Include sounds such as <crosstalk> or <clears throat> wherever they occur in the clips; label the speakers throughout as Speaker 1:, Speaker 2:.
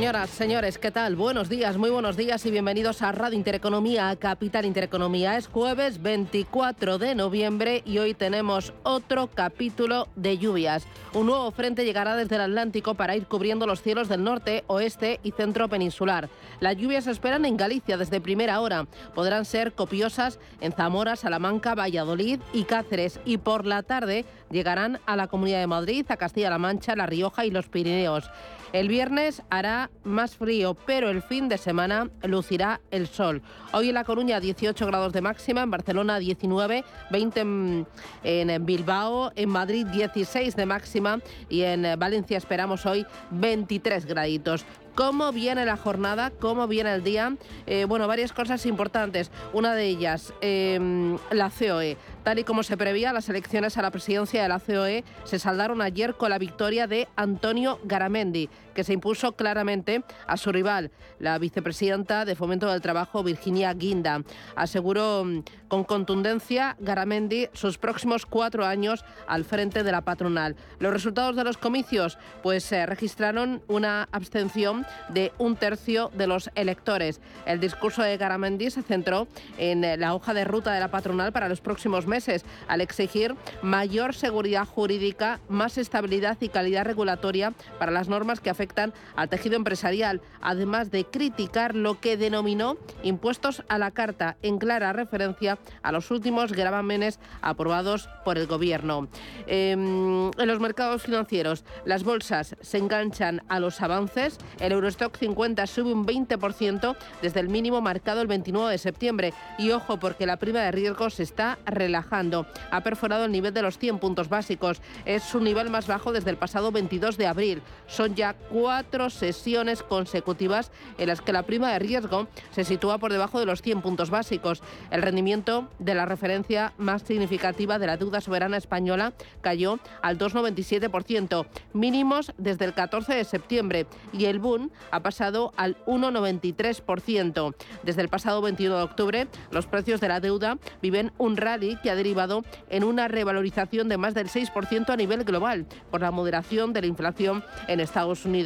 Speaker 1: Señoras, señores, ¿qué tal? Buenos días, muy buenos días y bienvenidos a Radio Intereconomía, Capital Intereconomía. Es jueves 24 de noviembre y hoy tenemos otro capítulo de lluvias. Un nuevo frente llegará desde el Atlántico para ir cubriendo los cielos del norte, oeste y centro peninsular. Las lluvias se esperan en Galicia desde primera hora. Podrán ser copiosas en Zamora, Salamanca, Valladolid y Cáceres y por la tarde llegarán a la Comunidad de Madrid, a Castilla-La Mancha, La Rioja y los Pirineos. El viernes hará más frío, pero el fin de semana lucirá el sol. Hoy en La Coruña 18 grados de máxima, en Barcelona 19, 20 en, Bilbao, en Madrid 16 de máxima y en Valencia esperamos hoy 23 graditos. ¿Cómo viene la jornada? ¿Cómo viene el día? Eh, bueno, varias cosas importantes. Una de ellas, em, la COE. Tal y como se prevía, las elecciones a la presidencia de la COE se saldaron ayer con la victoria de Antonio Garamendi, que se impuso claramente a su rival, la vicepresidenta de Fomento del Trabajo, Virginia Guinda. Aseguró mm, con contundencia Garamendi sus próximos cuatro años al frente de la patronal. Los resultados de los comicios, pues se registraron una abstención de un tercio de los electores. El discurso de Garamendi se centró en la hoja de ruta de la patronal para los próximos meses, al exigir mayor seguridad jurídica, más estabilidad y calidad regulatoria para las normas que afectan al tejido empresarial, además de criticar lo que denominó impuestos a la carta, en clara referencia a los últimos gravámenes aprobados por el Gobierno. Em, en los mercados financieros, las bolsas se enganchan a los avances. El Eurostock 50 sube un 20% desde el mínimo marcado el 29 de septiembre. Y ojo, porque la prima de riesgo se está relajando. Ha perforado el nivel de los 100 puntos básicos. Es su nivel más bajo desde el pasado 22 de abril. Son ya cuatro sesiones consecutivas en las que la prima de riesgo se sitúa por debajo de los 100 puntos básicos. El rendimiento de la referencia más significativa de la deuda soberana española cayó al 2,97%, mínimos desde el 14 de septiembre, y el Bund ha pasado al 1,93%. Desde el pasado 21 de octubre, los precios de la deuda viven un rally que ha derivado en una revalorización de más del 6% a nivel global por la moderación de la inflación en Estados Unidos.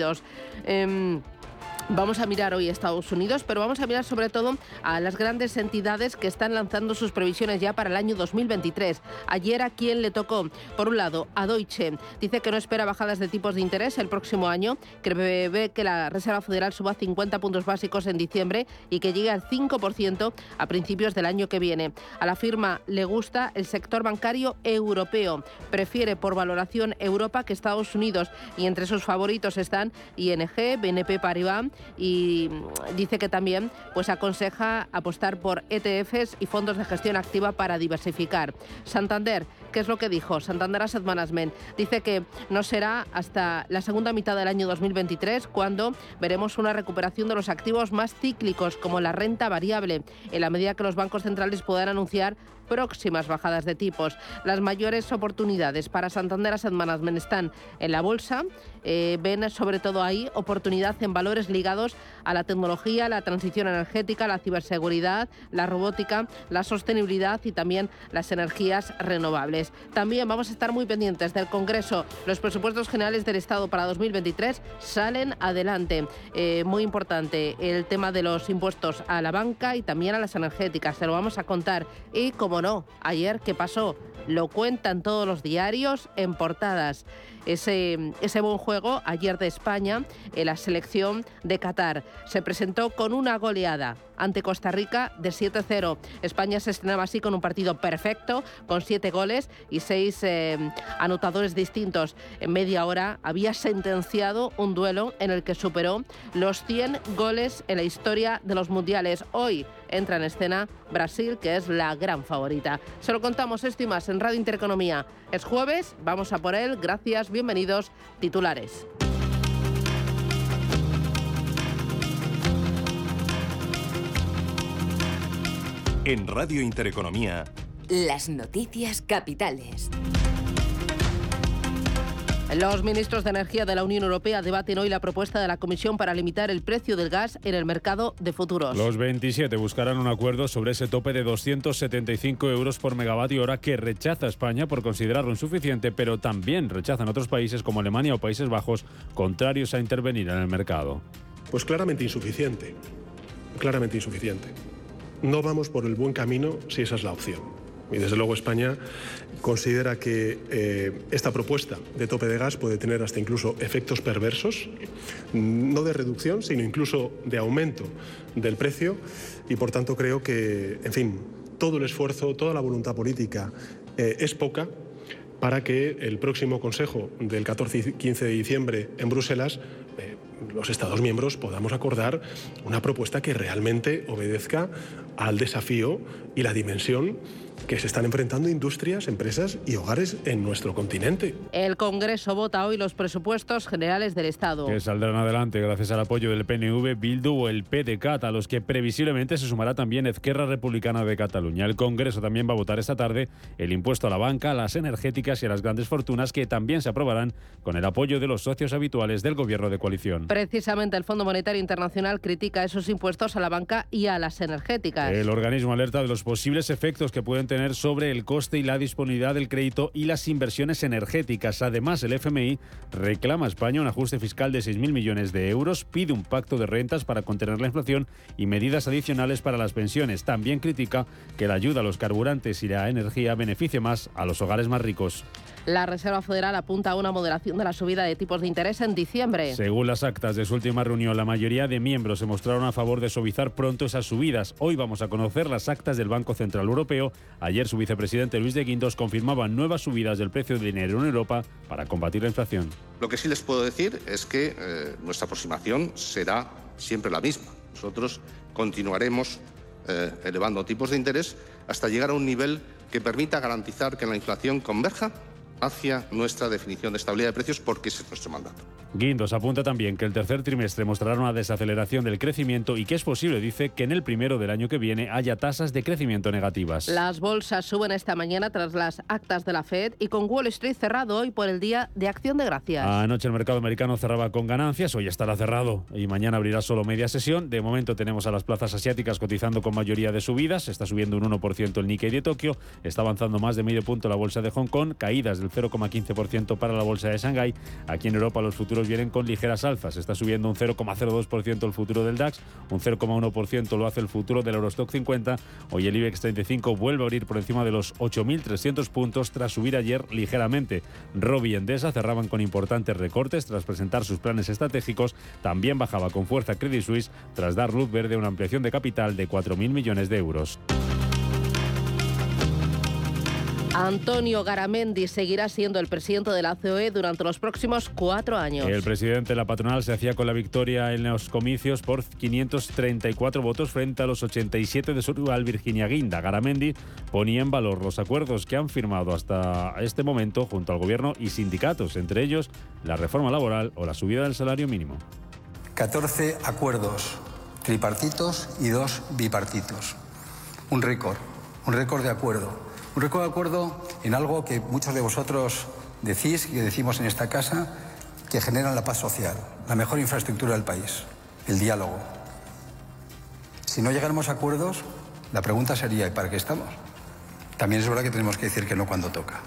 Speaker 1: Em, Vamos a mirar hoy Estados Unidos, pero vamos a mirar sobre todo a las grandes entidades que están lanzando sus previsiones ya para el año 2023. Ayer a quién le tocó, por un lado, a Deutsche. Dice que no espera bajadas de tipos de interés el próximo año, que ve que la Reserva Federal suba 50 puntos básicos en diciembre y que llegue al 5% a principios del año que viene. A la firma le gusta el sector bancario europeo. Prefiere por valoración Europa que Estados Unidos y entre sus favoritos están ING, BNP Paribas y dice que también pues aconseja apostar por ETFs y fondos de gestión activa para diversificar. Santander, ¿qué es lo que dijo? Santander Asset Management dice que no será hasta la segunda mitad del año 2023 cuando veremos una recuperación de los activos más cíclicos como la renta variable en la medida que los bancos centrales puedan anunciar próximas bajadas de tipos. Las mayores oportunidades para Santander Asset Management están en la bolsa. Eh, ven sobre todo ahí oportunidad en valores ligados a la tecnología, la transición energética, la ciberseguridad, la robótica, la sostenibilidad y también las energías renovables. También vamos a estar muy pendientes del Congreso. Los presupuestos generales del Estado para 2023 salen adelante. Eh, muy importante el tema de los impuestos a la banca y también a las energéticas. Se lo vamos a contar. Y como no, ayer, ¿qué pasó? Lo cuentan todos los diarios en portadas ese, buen juego ayer de España en la selección de Qatar. Se presentó con una goleada ante Costa Rica de 7-0. España se estrenaba así con un partido perfecto, con siete goles y seis eh, anotadores distintos. En media hora había sentenciado un duelo en el que superó los 100 goles en la historia de los mundiales. Hoy entra en escena Brasil, que es la gran favorita. Se lo contamos esto y más en Radio Intereconomía. Es jueves, vamos a por él. Gracias bienvenidos titulares.
Speaker 2: En Radio Intereconomía.
Speaker 3: Las noticias capitales.
Speaker 1: Los ministros de Energía de la Unión Europea debaten hoy la propuesta de la Comisión para limitar el precio del gas en el mercado de futuros.
Speaker 4: Los 27 buscarán un acuerdo sobre ese tope de 275 euros por megavatio hora que rechaza España por considerarlo insuficiente, pero también rechazan otros países como Alemania o Países Bajos, contrarios a intervenir en el mercado.
Speaker 5: Pues claramente insuficiente, claramente insuficiente. No vamos por el buen camino si esa es la opción. Y desde luego España considera que eh, esta propuesta de tope de gas puede tener hasta incluso efectos perversos, no de reducción, sino incluso de aumento del precio. Y por tanto creo que, en fin, todo el esfuerzo, toda la voluntad política eh, es poca para que el próximo Consejo del 14 y 15 de diciembre en Bruselas eh, los Estados miembros podamos acordar una propuesta que realmente obedezca al desafío y la dimensión que se están enfrentando industrias, empresas y hogares en nuestro continente.
Speaker 1: El Congreso vota hoy los presupuestos generales del Estado.
Speaker 4: Que saldrán adelante gracias al apoyo del PNV, Bildu o el PDCAT, a los que previsiblemente se sumará también Ezquerra Republicana de Cataluña. El Congreso también va a votar esta tarde el impuesto a la banca, a las energéticas y a las grandes fortunas, que también se aprobarán con el apoyo de los socios habituales del gobierno de coalición.
Speaker 1: Precisamente el Fondo Monetario Internacional critica esos impuestos a la banca y a las energéticas.
Speaker 4: El organismo alerta de los posibles efectos que pueden tener sobre el coste y la disponibilidad del crédito y las inversiones energéticas. Además, el FMI reclama a España un ajuste fiscal de 6.000 millones de euros, pide un pacto de rentas para contener la inflación y medidas adicionales para las pensiones. También critica que la ayuda a los carburantes y la energía beneficie más a los hogares más ricos.
Speaker 1: La Reserva Federal apunta a una moderación de la subida de tipos de interés en diciembre.
Speaker 4: Según las actas de su última reunión, la mayoría de miembros se mostraron a favor de suavizar pronto esas subidas. Hoy vamos a conocer las actas del Banco Central Europeo. Ayer su vicepresidente Luis de Guindos confirmaba nuevas subidas del precio del dinero en Europa para combatir la inflación.
Speaker 6: Lo que sí les puedo decir es que eh, nuestra aproximación será siempre la misma. Nosotros continuaremos eh, elevando tipos de interés hasta llegar a un nivel que permita garantizar que la inflación converja hacia nuestra definición de estabilidad de precios porque ese es nuestro mandato.
Speaker 4: Guindos apunta también que el tercer trimestre mostrará una desaceleración del crecimiento y que es posible, dice, que en el primero del año que viene haya tasas de crecimiento negativas.
Speaker 1: Las bolsas suben esta mañana tras las actas de la Fed y con Wall Street cerrado hoy por el Día de Acción de Gracias.
Speaker 4: Anoche el mercado americano cerraba con ganancias, hoy estará cerrado y mañana abrirá solo media sesión. De momento tenemos a las plazas asiáticas cotizando con mayoría de subidas, está subiendo un 1% el Nikkei de Tokio, está avanzando más de medio punto la bolsa de Hong Kong, caídas del 0,15% para la bolsa de Shanghái. Aquí en Europa los futuros vienen con ligeras alzas. Está subiendo un 0,02% el futuro del DAX, un 0,1% lo hace el futuro del Eurostock 50. Hoy el IBEX 35 vuelve a abrir por encima de los 8.300 puntos tras subir ayer ligeramente. Robi y Endesa cerraban con importantes recortes tras presentar sus planes estratégicos. También bajaba con fuerza Credit Suisse tras dar luz verde a una ampliación de capital de 4.000 millones de euros.
Speaker 1: Antonio Garamendi seguirá siendo el presidente de la COE durante los próximos cuatro años.
Speaker 4: El presidente de la patronal se hacía con la victoria en los comicios por 534 votos frente a los 87 de su rival Virginia Guinda. Garamendi ponía en valor los acuerdos que han firmado hasta este momento junto al gobierno y sindicatos, entre ellos la reforma laboral o la subida del salario mínimo.
Speaker 7: 14 acuerdos tripartitos y dos bipartitos. Un récord, un récord de acuerdo un récord de acuerdo en algo que muchos de vosotros decís y decimos en esta casa, que generan la paz social, la mejor infraestructura del país, el diálogo. Si no llegáramos a acuerdos, la pregunta sería, ¿y para qué estamos? También es verdad que tenemos que decir que no cuando toca.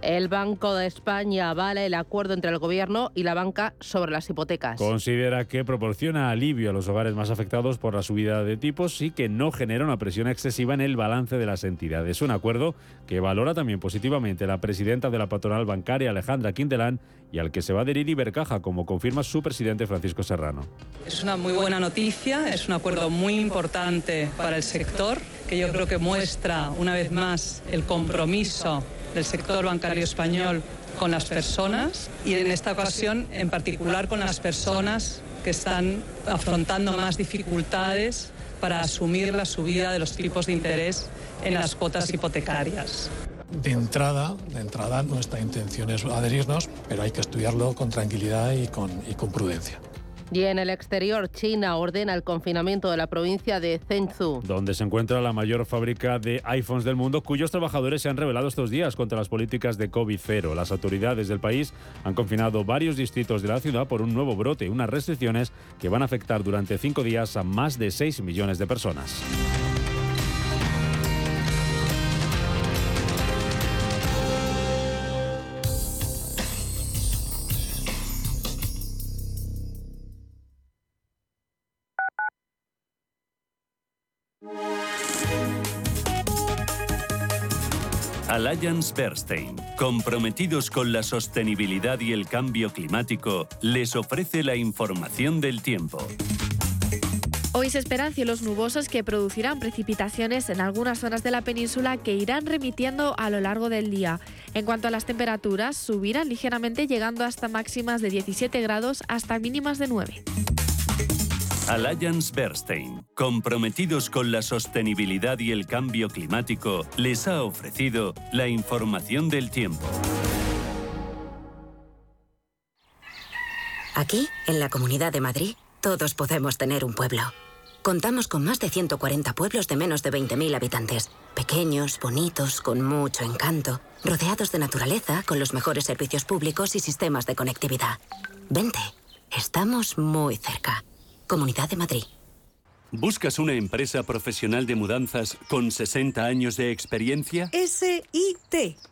Speaker 1: El Banco de España avala el acuerdo entre el Gobierno y la banca sobre las hipotecas.
Speaker 4: Considera que proporciona alivio a los hogares más afectados por la subida de tipos y que no genera una presión excesiva en el balance de las entidades. Un acuerdo que valora también positivamente la presidenta de la patronal bancaria, Alejandra Quintelán, y al que se va a adherir Ibercaja, como confirma su presidente Francisco Serrano.
Speaker 8: Es una muy buena noticia, es un acuerdo muy importante para el sector, que yo creo que muestra una vez más el compromiso del sector bancario español con las personas y en esta ocasión en particular con las personas que están afrontando más dificultades para asumir la subida de los tipos de interés en las cuotas hipotecarias.
Speaker 9: De entrada, de entrada nuestra intención es adherirnos, pero hay que estudiarlo con tranquilidad y con, y con prudencia.
Speaker 1: Y en el exterior, China ordena el confinamiento de la provincia de Zhengzhou.
Speaker 4: Donde se encuentra la mayor fábrica de iPhones del mundo, cuyos trabajadores se han revelado estos días contra las políticas de COVID-0. Las autoridades del país han confinado varios distritos de la ciudad por un nuevo brote, unas restricciones que van a afectar durante cinco días a más de 6 millones de personas.
Speaker 10: Alliance Bernstein, comprometidos con la sostenibilidad y el cambio climático, les ofrece la información del tiempo.
Speaker 11: Hoy se esperan cielos nubosos que producirán precipitaciones en algunas zonas de la península que irán remitiendo a lo largo del día. En cuanto a las temperaturas, subirán ligeramente llegando hasta máximas de 17 grados hasta mínimas de 9.
Speaker 10: Alliance Bernstein, comprometidos con la sostenibilidad y el cambio climático, les ha ofrecido la información del tiempo.
Speaker 12: Aquí, en la Comunidad de Madrid, todos podemos tener un pueblo. Contamos con más de 140 pueblos de menos de 20.000 habitantes, pequeños, bonitos, con mucho encanto, rodeados de naturaleza, con los mejores servicios públicos y sistemas de conectividad. Vente, estamos muy cerca. Comunidad de Madrid.
Speaker 10: ¿Buscas una empresa profesional de mudanzas con 60 años de experiencia?
Speaker 13: SIT.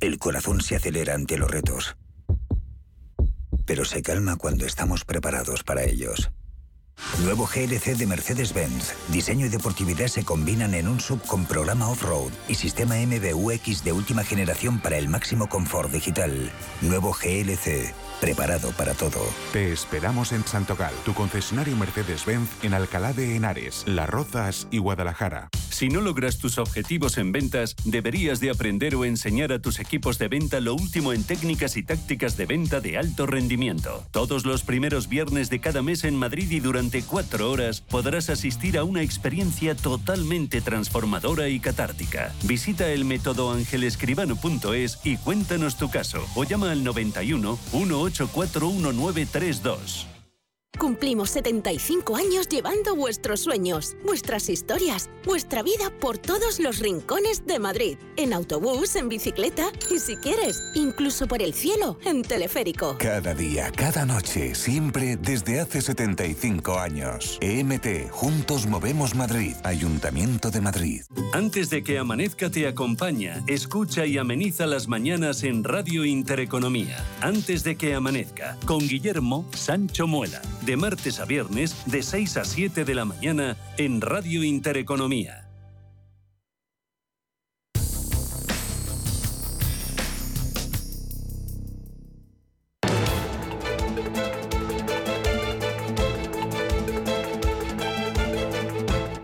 Speaker 14: El corazón se acelera ante los retos, pero se calma cuando estamos preparados para ellos. Nuevo GLC de Mercedes-Benz. Diseño y deportividad se combinan en un sub con programa off-road y sistema MBUX de última generación para el máximo confort digital. Nuevo GLC. Preparado para todo.
Speaker 15: Te esperamos en Santogal, tu concesionario Mercedes-Benz en Alcalá de Henares, Las Rozas y Guadalajara.
Speaker 10: Si no logras tus objetivos en ventas, deberías de aprender o enseñar a tus equipos de venta lo último en técnicas y tácticas de venta de alto rendimiento. Todos los primeros viernes de cada mes en Madrid y durante cuatro horas podrás asistir a una experiencia totalmente transformadora y catártica. Visita el método angelescribano.es y cuéntanos tu caso o llama al 91 18411932.
Speaker 16: Cumplimos 75 años llevando vuestros sueños, vuestras historias, vuestra vida por todos los rincones de Madrid. En autobús, en bicicleta y si quieres, incluso por el cielo, en teleférico.
Speaker 15: Cada día, cada noche, siempre desde hace 75 años. EMT, Juntos Movemos Madrid, Ayuntamiento de Madrid.
Speaker 10: Antes de que amanezca te acompaña, escucha y ameniza las mañanas en Radio Intereconomía. Antes de que amanezca, con Guillermo Sancho Muela de martes a viernes de 6 a 7 de la mañana en Radio Intereconomía.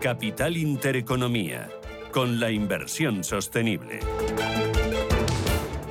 Speaker 10: Capital Intereconomía, con la inversión sostenible.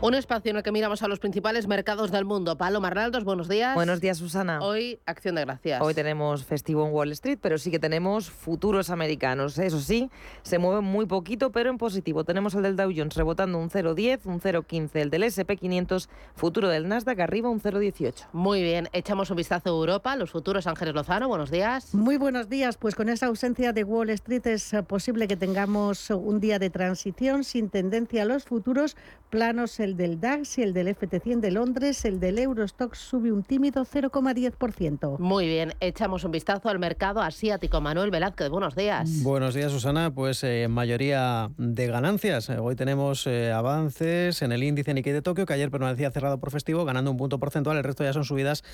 Speaker 1: Un espacio en el que miramos a los principales mercados del mundo. Palo Marnaldos, buenos días.
Speaker 17: Buenos días, Susana.
Speaker 1: Hoy, acción de gracias.
Speaker 17: Hoy tenemos festivo en Wall Street, pero sí que tenemos futuros americanos. Eso sí, se mueven muy poquito, pero en positivo. Tenemos el del Dow Jones rebotando un 0,10, un 0,15. El del SP500, futuro del Nasdaq, arriba un 0,18.
Speaker 1: Muy bien, echamos un vistazo a Europa. Los futuros Ángeles Lozano, buenos días.
Speaker 18: Muy buenos días. Pues con esa ausencia de Wall Street es eh, posible que tengamos un día de transición sin tendencia a los futuros planos en el del DAX y el del FT100 de Londres. El del Eurostox sube un tímido 0,10%.
Speaker 1: Muy bien, echamos un vistazo al mercado asiático. Manuel Velázquez, buenos días.
Speaker 19: Buenos días, Susana. Pues eh, mayoría de ganancias. Hoy tenemos eh, avances en el índice Nikkei de Tokio, que ayer permanecía cerrado por festivo, ganando un punto porcentual. El resto ya son subidas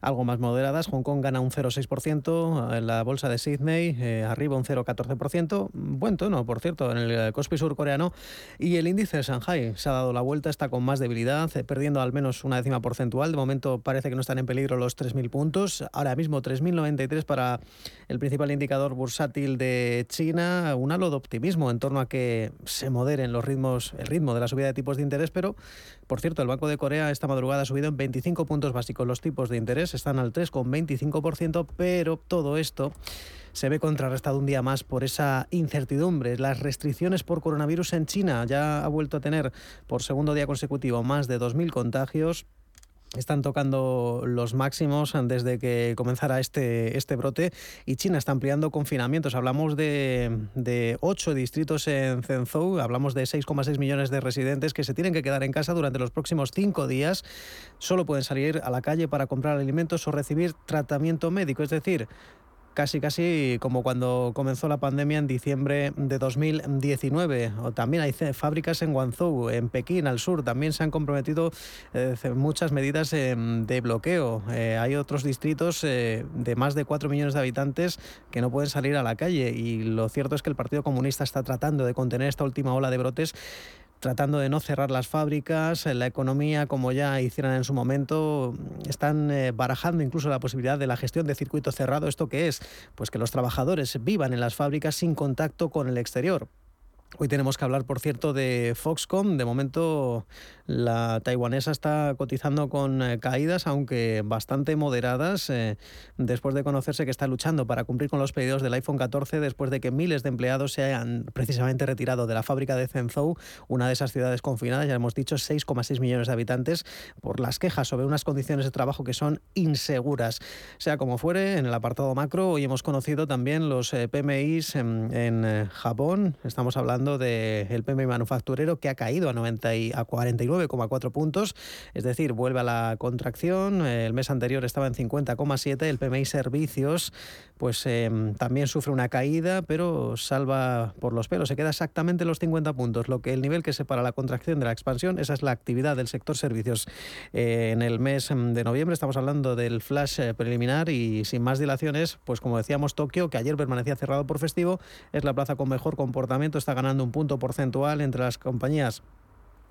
Speaker 19: algo más moderadas. Hong Kong gana un 0,6%, en la bolsa de Sydney eh, arriba un 0,14%. Buen tono, por cierto, en el Kospi surcoreano. Y el índice de Shanghai se ha dado la vuelta, con más debilidad, eh, perdiendo al menos una décima porcentual. De momento parece que no están en peligro los 3.000 puntos. Ahora mismo 3.093 para el principal indicador bursátil de China. Un halo de optimismo en torno a que se moderen los ritmos, el ritmo de la subida de tipos de interés, pero por cierto, el Banco de Corea esta madrugada ha subido en 25 puntos básicos los tipos de interés, están al 3,25%, pero todo esto se ve contrarrestado un día más por esa incertidumbre. Las restricciones por coronavirus en China ya ha vuelto a tener por segundo día consecutivo más de 2.000 contagios están tocando los máximos desde que comenzara este, este brote y China está ampliando confinamientos. Hablamos de, de ocho distritos en Zhengzhou, hablamos de 6,6 millones de residentes que se tienen que quedar en casa durante los próximos cinco días. Solo pueden salir a la calle para comprar alimentos o recibir tratamiento médico, es decir, casi casi como cuando comenzó la pandemia en diciembre de 2019. O también hay fábricas en Guangzhou, en Pekín, al sur, también se han comprometido eh, muchas medidas eh, de bloqueo. Eh, hay otros distritos de más de 4 millones de habitantes que no pueden salir a la calle y lo cierto es que el Partido Comunista está tratando de contener esta última ola de brotes tratando de no cerrar las fábricas, la economía, como ya hicieron en su momento, están eh, barajando incluso la posibilidad de la gestión de circuito cerrado. ¿Esto qué es? Pues que los trabajadores vivan en las fábricas sin contacto con el exterior. Hoy tenemos que hablar, por cierto, de Foxconn. De momento, la taiwanesa está cotizando con eh, caídas, aunque bastante moderadas, eh, después de conocerse que está luchando para cumplir con los pedidos del iPhone 14, después de que miles de empleados se hayan precisamente retirado de la fábrica de Zhengzhou, una de esas ciudades confinadas, ya hemos dicho, 6,6 millones de habitantes, por las quejas sobre unas condiciones de trabajo que son inseguras. Sea como fuere, en el apartado macro, hoy hemos conocido también los eh, PMIs en, Japón. Estamos hablando del PMI manufacturero que ha caído a, 90 y, a 49,4 puntos, es decir, vuelve a la contracción. El mes anterior estaba en 50,7. El PMI servicios pues em, también sufre una caída, pero salva por los pelos. Se queda exactamente los 50 puntos, lo que el nivel que separa la contracción de la expansión, esa es la actividad del sector servicios. Eh, en el mes em, de noviembre estamos hablando del flash eh, preliminar y sin más dilaciones, pues como decíamos, Tokio, que ayer permanecía cerrado por festivo, es la plaza con mejor comportamiento, está ganando un punto porcentual entre las compañías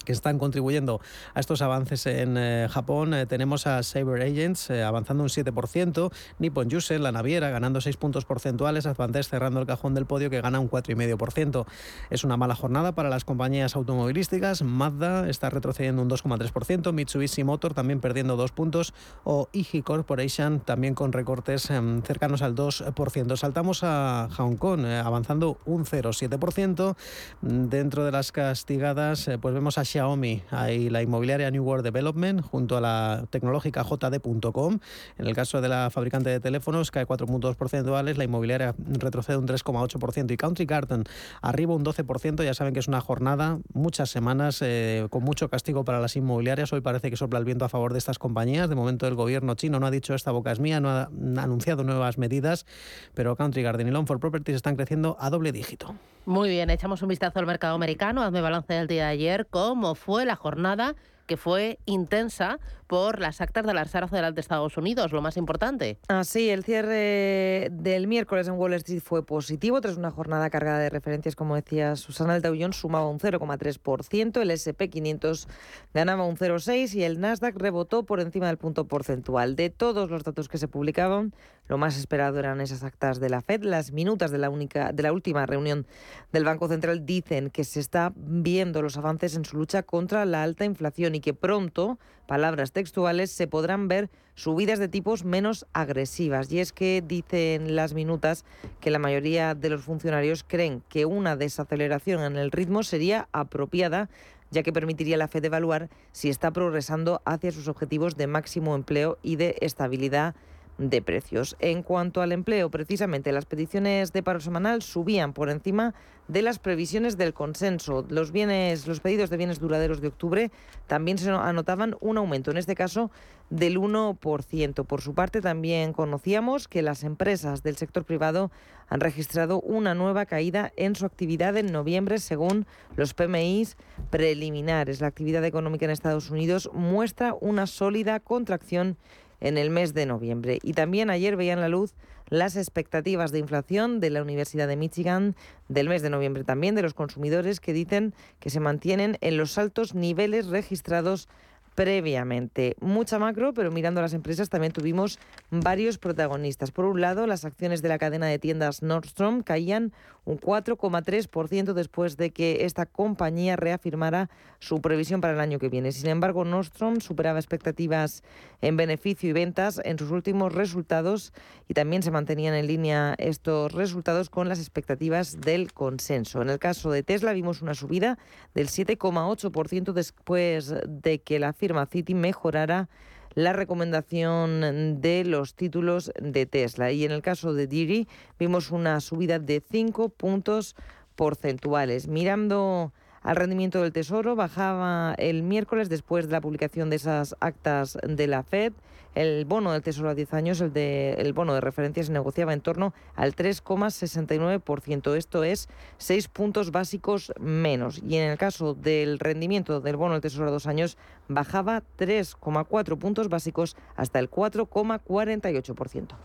Speaker 19: que están contribuyendo a estos avances en eh, Japón. Eh, tenemos a Saber Agents eh, avanzando un 7%, Nippon Yusen, la naviera, ganando 6 puntos porcentuales, Advantage cerrando el cajón del podio que gana un 4,5%. Es una mala jornada para las compañías automovilísticas. Mazda está retrocediendo un 2,3%, Mitsubishi Motor también perdiendo 2 puntos o IG Corporation también con recortes em, cercanos al 2%. Saltamos a Hong Kong, avanzando un 0,7%. Dentro de las castigadas, pues vemos a Xiaomi, hay la inmobiliaria New World Development junto a la tecnológica JD.com. En el caso de la fabricante de teléfonos cae 4 puntos porcentuales, la inmobiliaria retrocede un 3,8% y Country Garden arriba un 12%. Ya saben que es una jornada, muchas semanas eh, con mucho castigo para las inmobiliarias. Hoy parece que sopla el viento a favor de estas compañías. De momento el gobierno chino no ha dicho esta boca es mía, no ha anunciado nuevas medidas, pero Country Garden y Long for Properties están creciendo a doble dígito.
Speaker 1: Muy bien, echamos un vistazo al mercado americano. Hazme balance del día de ayer. ¿Cómo fue la jornada? que fue intensa por las actas de la Reserva Federal de Estados Unidos, lo más importante.
Speaker 17: Así, el cierre del miércoles en Wall Street fue positivo tras una jornada cargada de referencias, como decía Susana, el Dow Jones sumaba un 0,3%, el S&P 500 ganaba un 0,6% y el Nasdaq rebotó por encima del punto porcentual. De todos los datos que se publicaban, lo más esperado eran esas actas de la Fed. Las minutas de la, única, de la última reunión del Banco Central dicen que se está viendo los avances en su lucha contra la alta inflación y que pronto, palabras se podrán ver subidas de tipos menos agresivas. Y es que dicen las minutas que la mayoría de los funcionarios creen que una desaceleración en el ritmo sería apropiada ya que permitiría a la Fed evaluar si está progresando hacia sus objetivos de máximo empleo y de estabilidad
Speaker 20: de precios. En cuanto al empleo, precisamente las peticiones de paro semanal subían por encima de las previsiones del consenso. Los bienes, los pedidos de bienes duraderos de octubre también se anotaban un aumento, en este caso del 1%. Por su parte, también conocíamos que las empresas del sector privado han registrado una nueva caída en su actividad en noviembre, según los PMIs preliminares. La actividad económica en Estados Unidos muestra una sólida contracción en el mes de noviembre. Y también ayer veían la luz las expectativas de inflación de la Universidad de Michigan del mes de noviembre también de los consumidores que dicen que se mantienen en los altos niveles registrados previamente. Mucha macro, pero mirando las empresas también tuvimos varios protagonistas. Por un lado, las acciones de la cadena de tiendas Nordstrom caían un 4,3% después de que esta compañía reafirmara su previsión para el año que viene. Sin embargo, Nordstrom superaba expectativas en beneficio y ventas en sus últimos resultados y también se mantenían en línea estos resultados con las expectativas del consenso. En el caso de Tesla vimos una subida del 7,8% después de que la firma Citi mejorara la recomendación de los títulos de Tesla. Y en el caso de Diri vimos una subida de 5 puntos porcentuales. Mirando al rendimiento del Tesoro, bajaba el miércoles después de la publicación de esas actas de la Fed. El bono del Tesoro a 10 años, el, de, el bono de referencia, se negociaba en torno al 3,69%. Esto es 6 puntos básicos menos. Y en el caso del rendimiento del bono del Tesoro a 2 años, bajaba 3,4 puntos básicos hasta el 4,48%.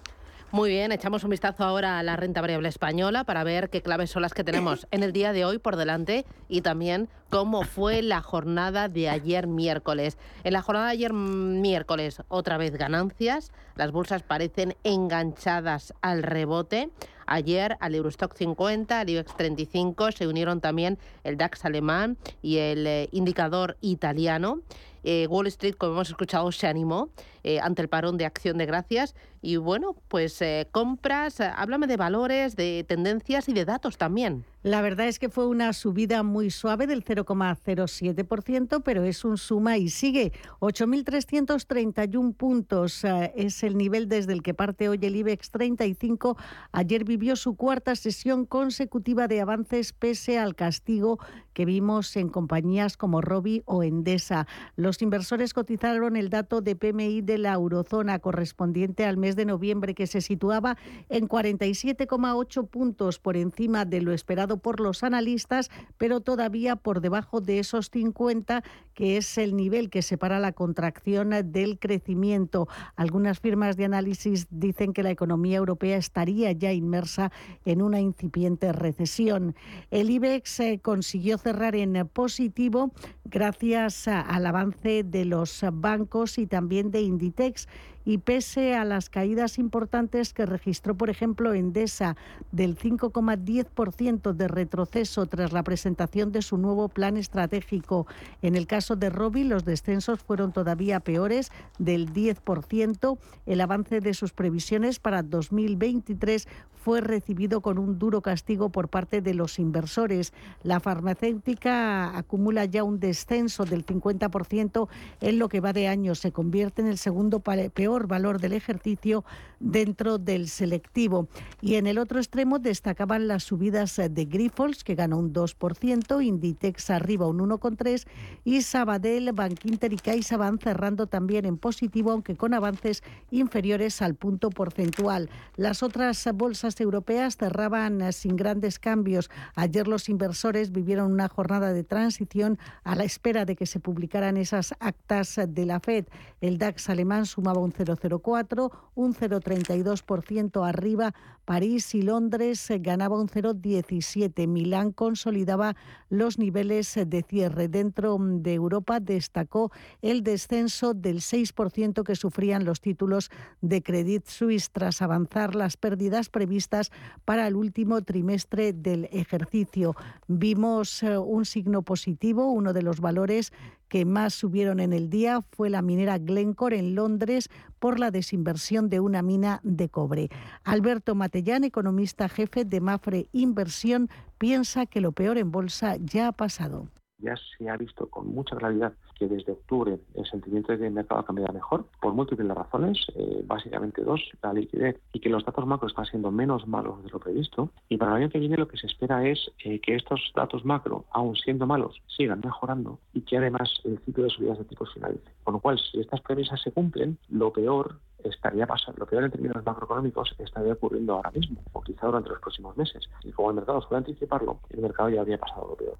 Speaker 1: Muy bien, echamos un vistazo ahora a la renta variable española para ver qué claves son las que tenemos en el día de hoy por delante y también cómo fue la jornada de ayer miércoles. En la jornada de ayer miércoles, otra vez ganancias, las bolsas parecen enganchadas al rebote. Ayer al Eurostock 50, al IBEX 35 se unieron también el DAX alemán y el eh, indicador italiano. Eh, Wall Street, como hemos escuchado, se animó eh, ante el parón de acción de gracias. Y bueno, pues eh, compras, háblame de valores, de tendencias y de datos también.
Speaker 18: La verdad es que fue una subida muy suave del 0,07%, pero es un suma y sigue. 8.331 puntos es el nivel desde el que parte hoy el IBEX 35. Ayer vivió su cuarta sesión consecutiva de avances pese al castigo que vimos en compañías como Robi o Endesa. Los inversores cotizaron el dato de PMI la eurozona correspondiente al mes de noviembre que se situaba en 47,8 puntos por encima de lo esperado por los analistas, pero todavía por debajo de esos 50 que es el nivel que separa la contracción del crecimiento. Algunas firmas de análisis dicen que la economía europea estaría ya inmersa en una incipiente recesión. El IBEX eh, consiguió cerrar en positivo gracias al avance de los bancos y también de Inditex y pese a las caídas importantes que registró, por ejemplo, Endesa del 5,10% de retroceso tras la presentación de su nuevo plan estratégico. En el caso de Robi, los descensos fueron todavía peores, del 10%. El avance de sus previsiones para 2023 fue recibido con un duro castigo por parte de los inversores. La farmacéutica acumula ya un descenso del 50% en lo que va de año. Se convierte en el segundo peor valor del ejercicio dentro del selectivo. Y en el otro extremo destacaban las subidas de Grifols, que ganó un 2%, Inditex arriba un 1,3% y Sabadell, Bankinter y Caixa van cerrando también en positivo, aunque con avances inferiores al punto porcentual. Las otras bolsas europeas cerraban sin grandes cambios. Ayer los inversores vivieron una jornada de transición a la espera de que se publicaran esas actas de la Fed. El DAX alemán sumaba un 0,04, un 0,32% arriba. París y Londres ganaba un 0,17. Milán consolidaba los niveles de cierre. Dentro de Europa destacó el descenso del 6% que sufrían los títulos de Credit Suisse tras avanzar las pérdidas previstas para el último trimestre del ejercicio. Vimos eh, un signo positivo, uno de los valores que más subieron en el día fue la minera Glencore en Londres por la desinversión de una mina de cobre. Alberto Matellán, economista jefe de Mafre Inversión, piensa que lo peor en bolsa ya ha pasado
Speaker 21: ya se ha visto con mucha claridad que desde octubre el sentimiento de mercado ha cambiado mejor por múltiples razones, eh, básicamente dos, la liquidez y que los datos macro están siendo menos malos de lo previsto. Y para el año que viene lo que se espera es eh, que estos datos macro, aún siendo malos, sigan mejorando y que además el ciclo de subidas de tipos finalice. Con lo cual, si estas premisas se cumplen, lo peor estaría pasando, lo peor en términos macroeconómicos estaría ocurriendo ahora mismo o quizá durante los próximos meses. Y como el mercado suele anticiparlo, el mercado ya habría pasado lo peor.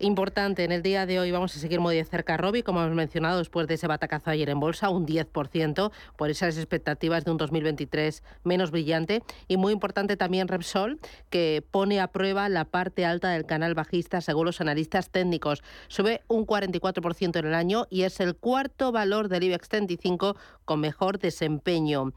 Speaker 1: Importante, en el día de hoy vamos a seguir muy de cerca a Robi, como hemos mencionado, después de ese batacazo ayer en bolsa, un 10%, por esas expectativas de un 2023 menos brillante. Y muy importante también Repsol, que pone a prueba la parte alta del canal bajista según los analistas técnicos. Sube un 44% en el año y es el cuarto valor del IBEX 35 con mejor desempeño.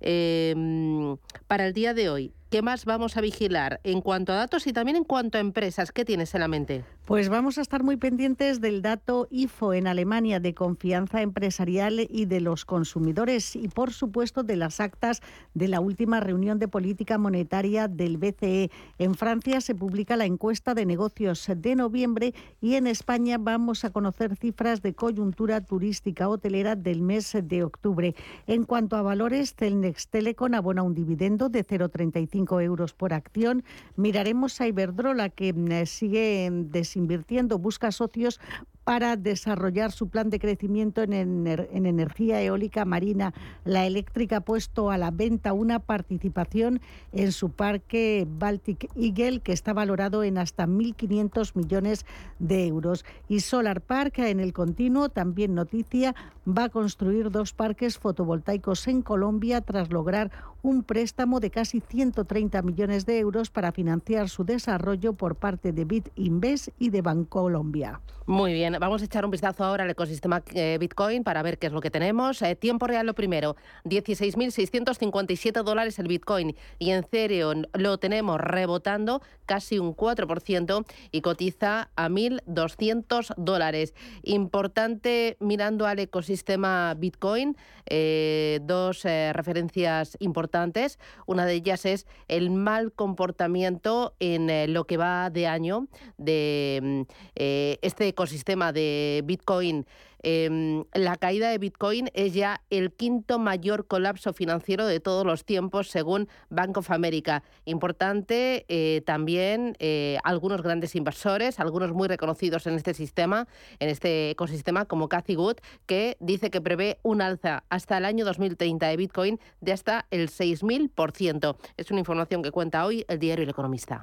Speaker 1: Em, para el día de hoy, ¿qué más vamos a vigilar en cuanto a datos y también en cuanto a empresas? ¿Qué tienes en la mente?
Speaker 18: Pues vamos a estar muy pendientes del dato IFO en Alemania de confianza empresarial y de los consumidores y, por supuesto, de las actas de la última reunión de política monetaria del BCE. En Francia se publica la encuesta de negocios de noviembre y en España vamos a conocer cifras de coyuntura turística hotelera del mes de octubre. En cuanto a valores, Celnex Telecom abona un dividendo de 0,35 euros por acción. Miraremos a Iberdrola, que mm, sigue desinvirtiendo, busca socios para desarrollar su plan de crecimiento en, en, energía eólica marina. La eléctrica ha puesto a la venta una participación en su parque Baltic Eagle que está valorado en hasta 1.500 millones de euros. Y Solar Park en el continuo, también noticia, va a construir dos parques fotovoltaicos en Colombia tras lograr un préstamo de casi 130 millones de euros para financiar su desarrollo por parte de BitInvest y de Bancolombia.
Speaker 1: Muy bien, vamos a echar un vistazo ahora al ecosistema eh, Bitcoin para ver qué es lo que tenemos. Eh, tiempo real lo primero, 16.657 dólares el Bitcoin y en Ethereum lo tenemos rebotando casi un 4% y cotiza a 1.200 dólares. Importante mirando al ecosistema Bitcoin, eh, dos referencias importantes. Una de ellas es el mal comportamiento en lo que va de año de mm, este ecosistema de Bitcoin. Em, la caída de Bitcoin es ya el quinto mayor colapso financiero de todos los tiempos, según Bank of America. Importante eh, también eh, algunos grandes inversores, algunos muy reconocidos en este sistema, en este ecosistema, como Cathy Wood, que dice que prevé un alza hasta el año 2030 de Bitcoin de hasta el 6.000%. Es una información que cuenta hoy el diario El Economista.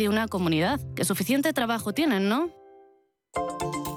Speaker 22: de una comunidad, que suficiente trabajo tienen, ¿no?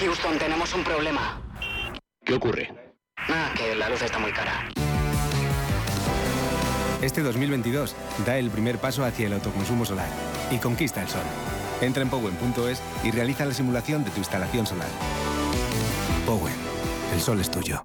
Speaker 23: Houston, tenemos un problema.
Speaker 24: ¿Qué ocurre?
Speaker 23: Ah, que la luz está muy cara.
Speaker 24: Este 2022 da el primer paso hacia el autoconsumo solar y conquista el sol. Entra en powen.es y realiza la simulación de tu instalación solar. Powen, el sol es tuyo.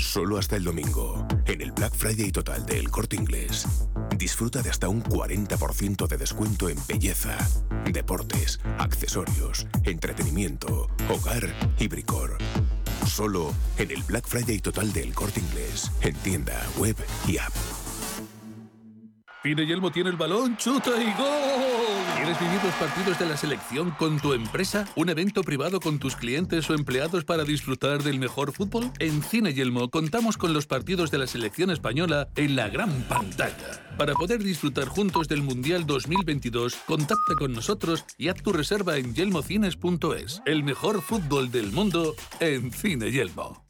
Speaker 25: Solo hasta el domingo, en el Black Friday total de El Corte Inglés. Disfruta de hasta un 40% de descuento en belleza, deportes, accesorios, entretenimiento, hogar y bricor. Solo en el Black Friday total de El Corte Inglés, en tienda, web y app.
Speaker 26: Pino Yelmo tiene el balón, chuta y gol. ¿Quieres vivir los partidos de la selección con tu empresa? ¿Un evento privado con tus clientes o empleados para disfrutar del mejor fútbol? En Cine Yelmo contamos con los partidos de la selección española en la gran pantalla. Para poder disfrutar juntos del Mundial 2022, contacta con nosotros y haz tu reserva en yelmocines.es. El mejor fútbol del mundo en Cine Yelmo.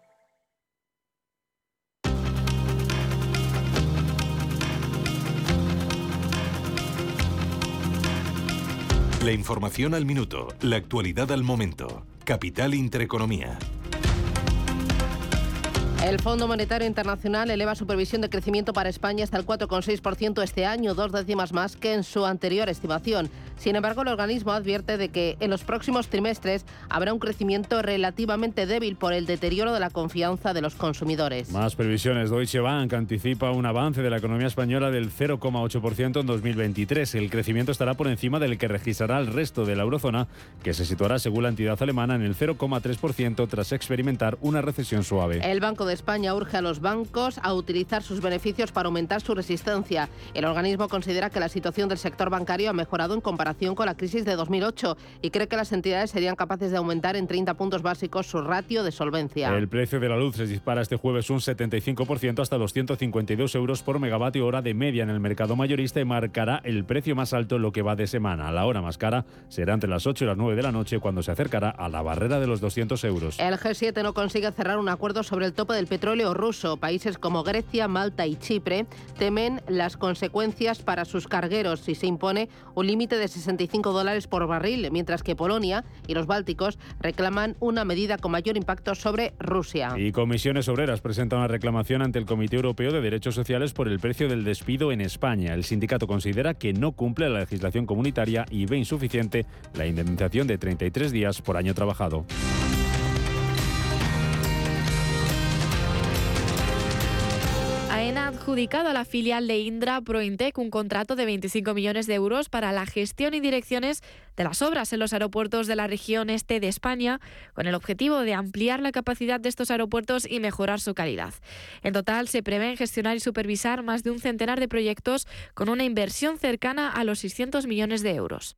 Speaker 27: La información al minuto, la actualidad al momento. Capital Intereconomía.
Speaker 1: El Fondo Monetario Internacional eleva su previsión de crecimiento para España hasta el 4,6% este año, dos décimas más que en su anterior estimación. Sin embargo, el organismo advierte de que en los próximos trimestres habrá un crecimiento relativamente débil por el deterioro de la confianza de los consumidores.
Speaker 4: Más previsiones. Deutsche Bank anticipa un avance de la economía española del 0,8% en 2023. El crecimiento estará por encima del que registrará el resto de la eurozona, que se situará, según la entidad alemana, en el 0,3% tras experimentar una recesión suave.
Speaker 1: El Banco de España urge a los bancos a utilizar sus beneficios para aumentar su resistencia. El organismo considera que la situación del sector bancario ha mejorado en comparación con la crisis de 2008 y cree que las entidades serían capaces de aumentar en 30 puntos básicos su ratio de solvencia.
Speaker 4: El precio de la luz se dispara este jueves un 75% hasta los 152 euros por megavatio hora de media en el mercado mayorista y marcará el precio más alto en lo que va de semana. La hora más cara será entre las 8 y las 9 de la noche cuando se acercará a la barrera de los 200 euros.
Speaker 1: El G7 no consigue cerrar un acuerdo sobre el tope del petróleo ruso. Países como Grecia, Malta y Chipre temen las consecuencias para sus cargueros si se impone un límite de 65 dólares por barril, mientras que Polonia y los bálticos reclaman una medida con mayor impacto sobre Rusia.
Speaker 4: Y Comisiones Obreras presenta una reclamación ante el Comité Europeo de Derechos Sociales por el precio del despido en España. El sindicato considera que no cumple la legislación comunitaria y ve insuficiente la indemnización de 33 días por año trabajado.
Speaker 11: A la filial de Indra Prointec un contrato de 25 millones de euros para la gestión y direcciones de las obras en los aeropuertos de la región este de España, con el objetivo de ampliar la capacidad de estos aeropuertos y mejorar su calidad. En total, se prevén gestionar y supervisar más de un centenar de proyectos con una inversión cercana a los 600 millones de euros.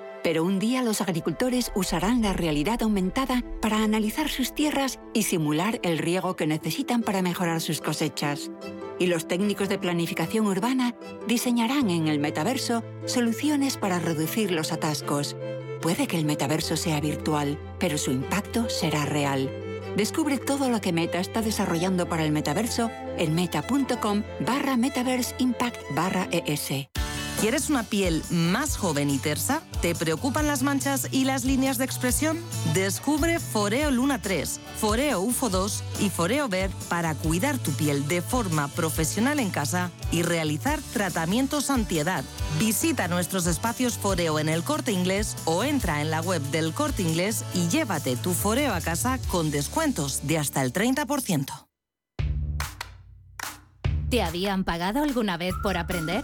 Speaker 28: Pero un día los agricultores usarán la realidad aumentada para analizar sus tierras y simular el riego que necesitan para mejorar sus cosechas. Y los técnicos de planificación urbana diseñarán en el metaverso soluciones para reducir los atascos. Puede que el metaverso sea virtual, pero su impacto será real. Descubre todo lo que Meta está desarrollando para el metaverso en meta.com barra metaverse impact barra ES.
Speaker 20: ¿Quieres una piel más joven y tersa? ¿Te preocupan las manchas y las líneas de expresión? Descubre Foreo Luna 3, Foreo UFO 2 y Foreo Ver para cuidar tu piel de forma profesional en casa y realizar tratamientos antiedad. Visita nuestros espacios Foreo en el Corte Inglés o entra en la web del Corte Inglés y llévate tu Foreo a casa con descuentos de hasta el 30%.
Speaker 29: ¿Te habían pagado alguna vez por aprender?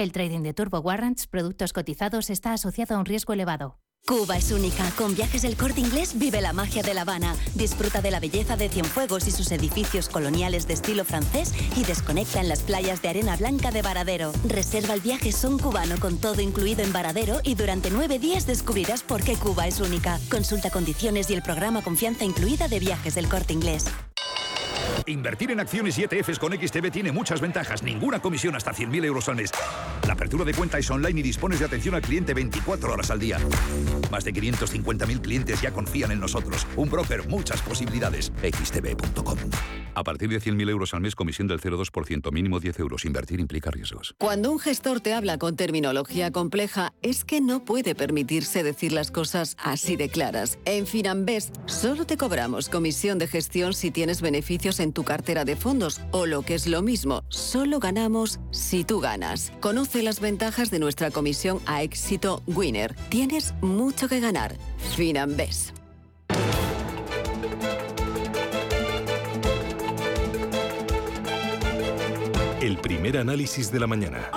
Speaker 29: El trading de Turbo Warrants, productos cotizados, está asociado a un riesgo elevado.
Speaker 30: Cuba es única. Con viajes del corte inglés vive la magia de La Habana. Disfruta de la belleza de Cienfuegos y sus edificios coloniales de estilo francés y desconecta en las playas de arena blanca de Varadero. Reserva el viaje Son Cubano con todo incluido en Varadero y durante nueve días descubrirás por qué Cuba es única. Consulta condiciones y el programa Confianza Incluida de viajes del corte inglés.
Speaker 31: Invertir en acciones y ETFs con XTB tiene muchas ventajas. Ninguna comisión hasta 100.000 euros al mes. La apertura de cuenta es online y dispones de atención al cliente 24 horas al día. Más de 550.000 clientes ya confían en nosotros. Un broker, muchas posibilidades. xtb.com. A partir de 100.000 euros al mes, comisión del 0,2%, mínimo 10 euros. Invertir implica riesgos.
Speaker 32: Cuando un gestor te habla con terminología compleja, es que no puede permitirse decir las cosas así de claras. En Finanbest solo te cobramos comisión de gestión si tienes beneficios en tu cartera de fondos o lo que es lo mismo, solo ganamos si tú ganas. Conoce las ventajas de nuestra comisión a éxito Winner. Tienes mucho que ganar. Finanbest.
Speaker 33: El primer análisis de la mañana.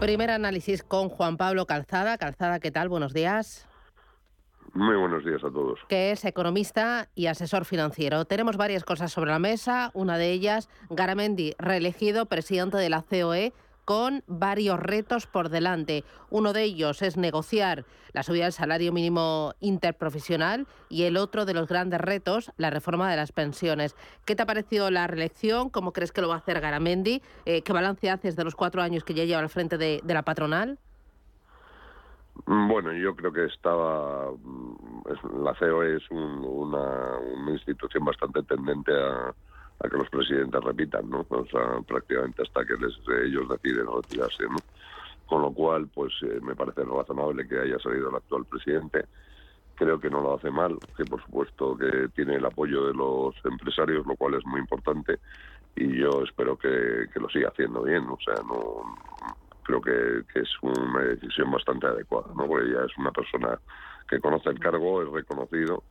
Speaker 1: Primer análisis con Juan Pablo Calzada. Calzada, ¿qué tal? Buenos días.
Speaker 34: Muy buenos días a todos.
Speaker 1: Que es economista y asesor financiero. Tenemos varias cosas sobre la mesa. Una de ellas, Garamendi, reelegido presidente de la COE con varios retos por delante. Uno de ellos es negociar la subida del salario mínimo interprofesional y el otro de los grandes retos, la reforma de las pensiones. ¿Qué te ha parecido la reelección? ¿Cómo crees que lo va a hacer Garamendi? Eh, ¿Qué balance haces de los cuatro años que ya lleva al frente de, la patronal?
Speaker 34: Mm, bueno, yo creo que estaba. Mm, la COE es una, una institución bastante tendente a, a que los presidentes repitan, ¿no? O sea, prácticamente hasta que les, ellos deciden retirarse, ¿no? Con lo cual, pues eh, me parece razonable que haya salido el actual presidente. Creo que no lo hace mal, que por supuesto que tiene el apoyo de los empresarios, lo cual es muy importante, y yo espero que, que lo siga haciendo bien. O sea, no creo que, que es una decisión bastante adecuada, ¿no? Porque ella es una persona que conoce el cargo, es reconocido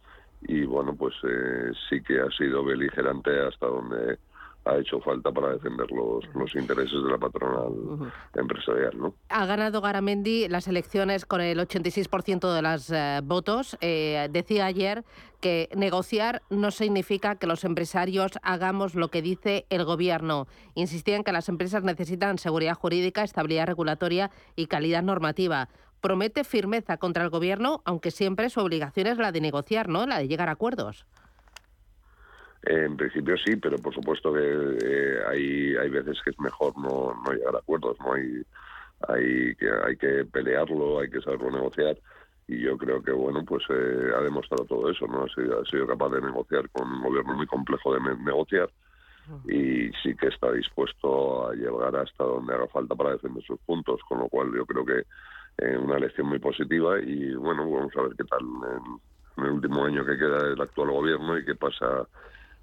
Speaker 34: y bueno, pues eh, sí que ha sido beligerante hasta donde ha hecho falta para defender los, los intereses de la patronal empresarial. ¿no?
Speaker 1: Ha ganado Garamendi las elecciones con el 86% de los eh, votos. Eh, decía ayer que negociar no significa que los empresarios hagamos lo que dice el gobierno. Insistía en que las empresas necesitan seguridad jurídica, estabilidad regulatoria y calidad normativa promete firmeza contra el gobierno, aunque siempre su obligación es la de negociar, ¿no? La de llegar a acuerdos.
Speaker 34: En principio sí, pero por supuesto que eh, hay, hay veces que es mejor no, no llegar a acuerdos, ¿no? Hay, hay, que, hay que pelearlo, hay que saberlo negociar. Y yo creo que bueno pues eh, ha demostrado todo eso no ha sido, ha sido capaz de negociar con un gobierno muy complejo de negociar y sí que está dispuesto a llegar hasta donde haga falta para defender sus puntos con lo cual yo creo que eh, una elección muy positiva y bueno, vamos a ver qué tal en, el último año que queda el actual gobierno y qué pasa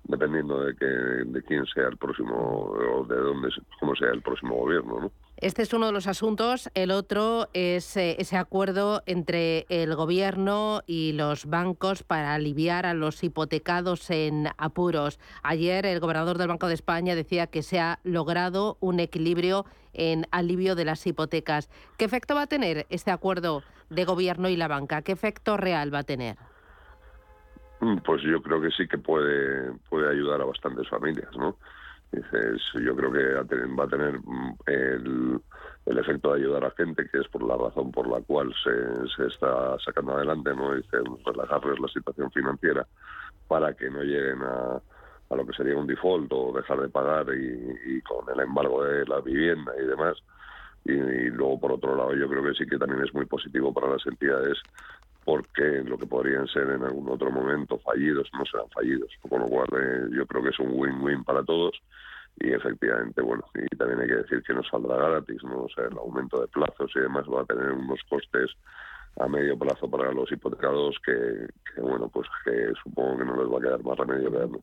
Speaker 34: dependiendo de que de quién sea el próximo o de dónde cómo sea el próximo gobierno, ¿no?
Speaker 1: Este es uno de los asuntos. El otro es eh, ese acuerdo entre el Gobierno y los bancos para aliviar a los hipotecados en apuros. Ayer el gobernador del Banco de España decía que se ha logrado un equilibrio en alivio de las hipotecas. ¿Qué efecto va a tener este acuerdo de Gobierno y la banca? ¿Qué efecto real va a tener?
Speaker 34: Mm, pues yo creo que sí que puede, puede ayudar a bastantes familias, ¿no? Dices, yo creo que va a tener mm, el, el, efecto de ayudar a gente, que es por la razón por la cual se, está sacando adelante, ¿no? Relajarles la situación financiera para que no lleguen a, a lo que sería un default o dejar de pagar y, con el embargo de la vivienda y demás. Y, y, luego, por otro lado, yo creo que sí que también es muy positivo para las entidades porque lo que podrían ser en algún otro momento fallidos no serán fallidos, con lo cual eh, yo creo que es un win-win para todos y efectivamente, bueno, y también hay que decir que no saldrá gratis, ¿no? El aumento de plazos y demás va a tener unos costes a medio plazo para los hipotecados que, bueno pues que supongo que no les va a quedar más remedio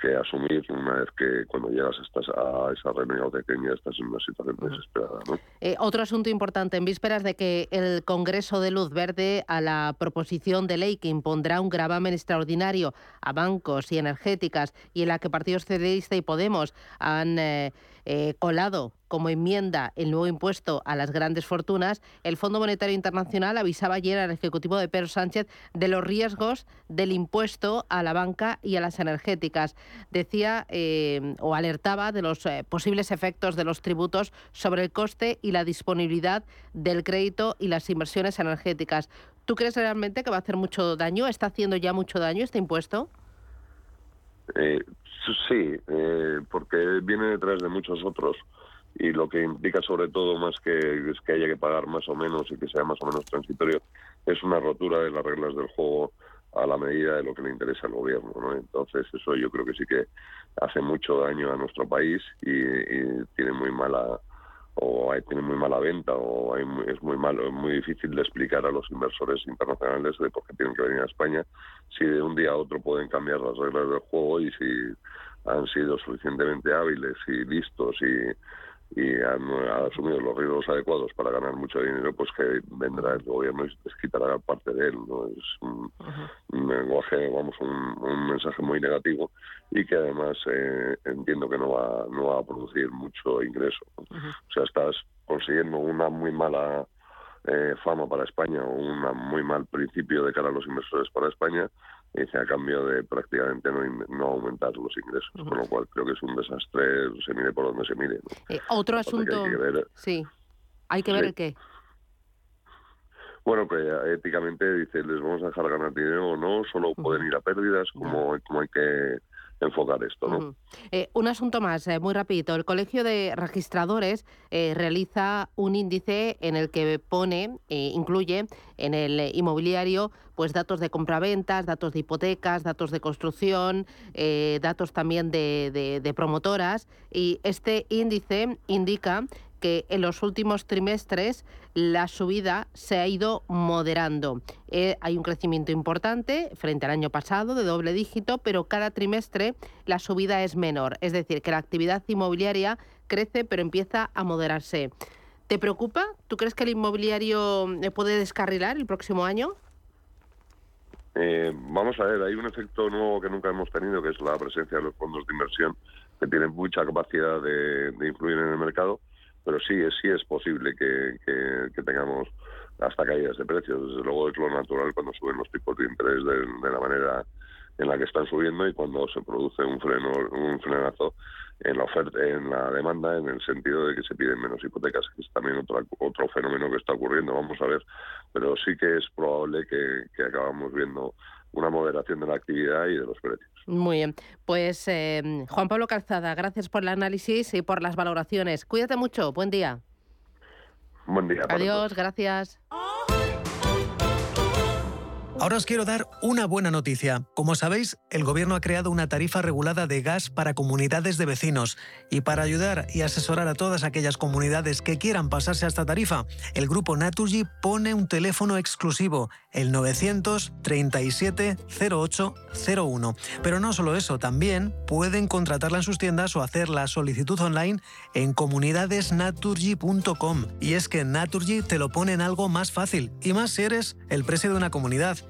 Speaker 34: que, asumir una vez que cuando llegas estás a esa remega pequeña estás en una situación desesperada
Speaker 1: eh, otro asunto importante en vísperas de que el Congreso de Luz Verde a la proposición de ley que impondrá un gravamen extraordinario a bancos y energéticas y en la que Partido Socialista y Podemos han eh, eh, colado como enmienda el nuevo impuesto a las grandes fortunas, el Fondo Monetario Internacional avisaba ayer al Ejecutivo de Pedro Sánchez de los riesgos del impuesto a la banca y a las energéticas. Decía eh, o alertaba de los eh, posibles efectos de los tributos sobre el coste y la disponibilidad del crédito y las inversiones energéticas. ¿Tú crees realmente que va a hacer mucho daño? ¿Está haciendo ya mucho daño este impuesto?
Speaker 34: Sí, porque viene detrás de muchos otros y lo que implica sobre todo más que es que haya que pagar más o menos y que sea más o menos transitorio es una rotura de las reglas del juego a la medida de lo que le interesa al gobierno ¿no? entonces eso yo creo que sí que hace mucho daño a nuestro país y, tiene muy mala o tiene muy mala venta o es muy malo es muy difícil de explicar a los inversores internacionales de por qué tienen que venir a España si de un día a otro pueden cambiar las reglas del juego y si han sido suficientemente hábiles y listos y y han, asumido los riesgos adecuados para ganar mucho dinero, pues que vendrá el gobierno y les quitará parte de él. ¿no? Es un, lenguaje, vamos, un, mensaje muy negativo y que además eh, entiendo que no va, no va a producir mucho ingreso. O sea, estás consiguiendo una muy mala eh, fama para España o un muy mal principio de cara a los inversores para España dice a cambio de prácticamente no, no aumentar los ingresos, con lo cual creo que es un desastre, se mire por donde se mire.
Speaker 1: Eh, otro asunto. sí. Hay que ver el qué.
Speaker 34: Bueno, que éticamente dice, les vamos a dejar ganar dinero o no, solo pueden ir a pérdidas, como, como hay que enfocar esto. ¿no?
Speaker 1: Eh, un asunto más, eh, muy rapidito. El Colegio de Registradores eh, realiza un índice en el que pone, incluye en el inmobiliario, pues datos de compraventas, datos de hipotecas, datos de construcción, datos también de, de promotoras. Y este índice indica que en los últimos trimestres la subida se ha ido moderando. Eh, hay un crecimiento importante frente al año pasado de doble dígito, pero cada trimestre la subida es menor. Es decir, que la actividad inmobiliaria crece pero empieza a moderarse. ¿Te preocupa? ¿Tú crees que el inmobiliario eh, puede descarrilar el próximo año?
Speaker 34: Eh, vamos a ver, hay un efecto nuevo que nunca hemos tenido, que es la presencia de los fondos de inversión, que tienen mucha capacidad de influir en el mercado pero sí, sí es posible que, que, tengamos hasta caídas de precios. Desde luego es lo natural cuando suben los tipos de interés de, la manera en la que están subiendo y cuando se produce un freno un frenazo en la oferta en la demanda en el sentido de que se piden menos hipotecas que es también otro otro fenómeno que está ocurriendo vamos a ver pero sí que es probable que, que acabamos viendo una moderación de la actividad y de los precios.
Speaker 1: Muy bien. Pues eh, Juan Pablo Calzada, gracias por el análisis y por las valoraciones. Cuídate mucho. Buen día.
Speaker 34: Buen día.
Speaker 1: Adiós, gracias.
Speaker 35: Ahora os quiero dar una buena noticia. Como sabéis, el gobierno ha creado una tarifa regulada de gas para comunidades de vecinos. Y para ayudar y asesorar a todas aquellas comunidades que quieran pasarse a esta tarifa, el grupo Naturgy pone un teléfono exclusivo, el 937 0801. Pero no solo eso, también pueden contratarla en sus tiendas o hacer la solicitud online en comunidadesnaturgy.com. Y es que Naturgy te lo pone en algo más fácil, y más si eres el precio de una comunidad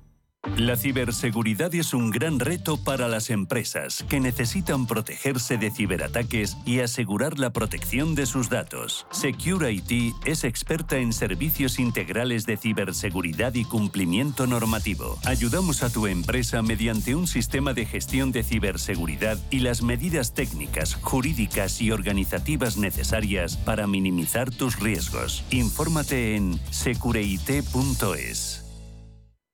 Speaker 10: La ciberseguridad es un gran reto para las empresas que necesitan protegerse de ciberataques y asegurar la protección de sus datos. Secure IT es experta en servicios integrales de ciberseguridad y cumplimiento normativo. Ayudamos a tu empresa mediante un sistema de gestión de ciberseguridad y las medidas técnicas, jurídicas y organizativas necesarias para minimizar tus riesgos. Infórmate en secureit.es.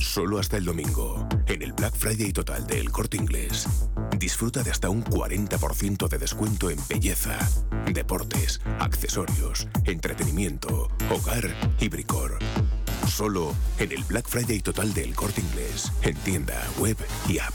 Speaker 25: Solo hasta el domingo, en el Black Friday total del Corte Inglés. Disfruta de hasta un 40% de descuento en belleza, deportes, accesorios, entretenimiento, hogar y bricor. Solo en el Black Friday total del Corte Inglés, en tienda, web y app.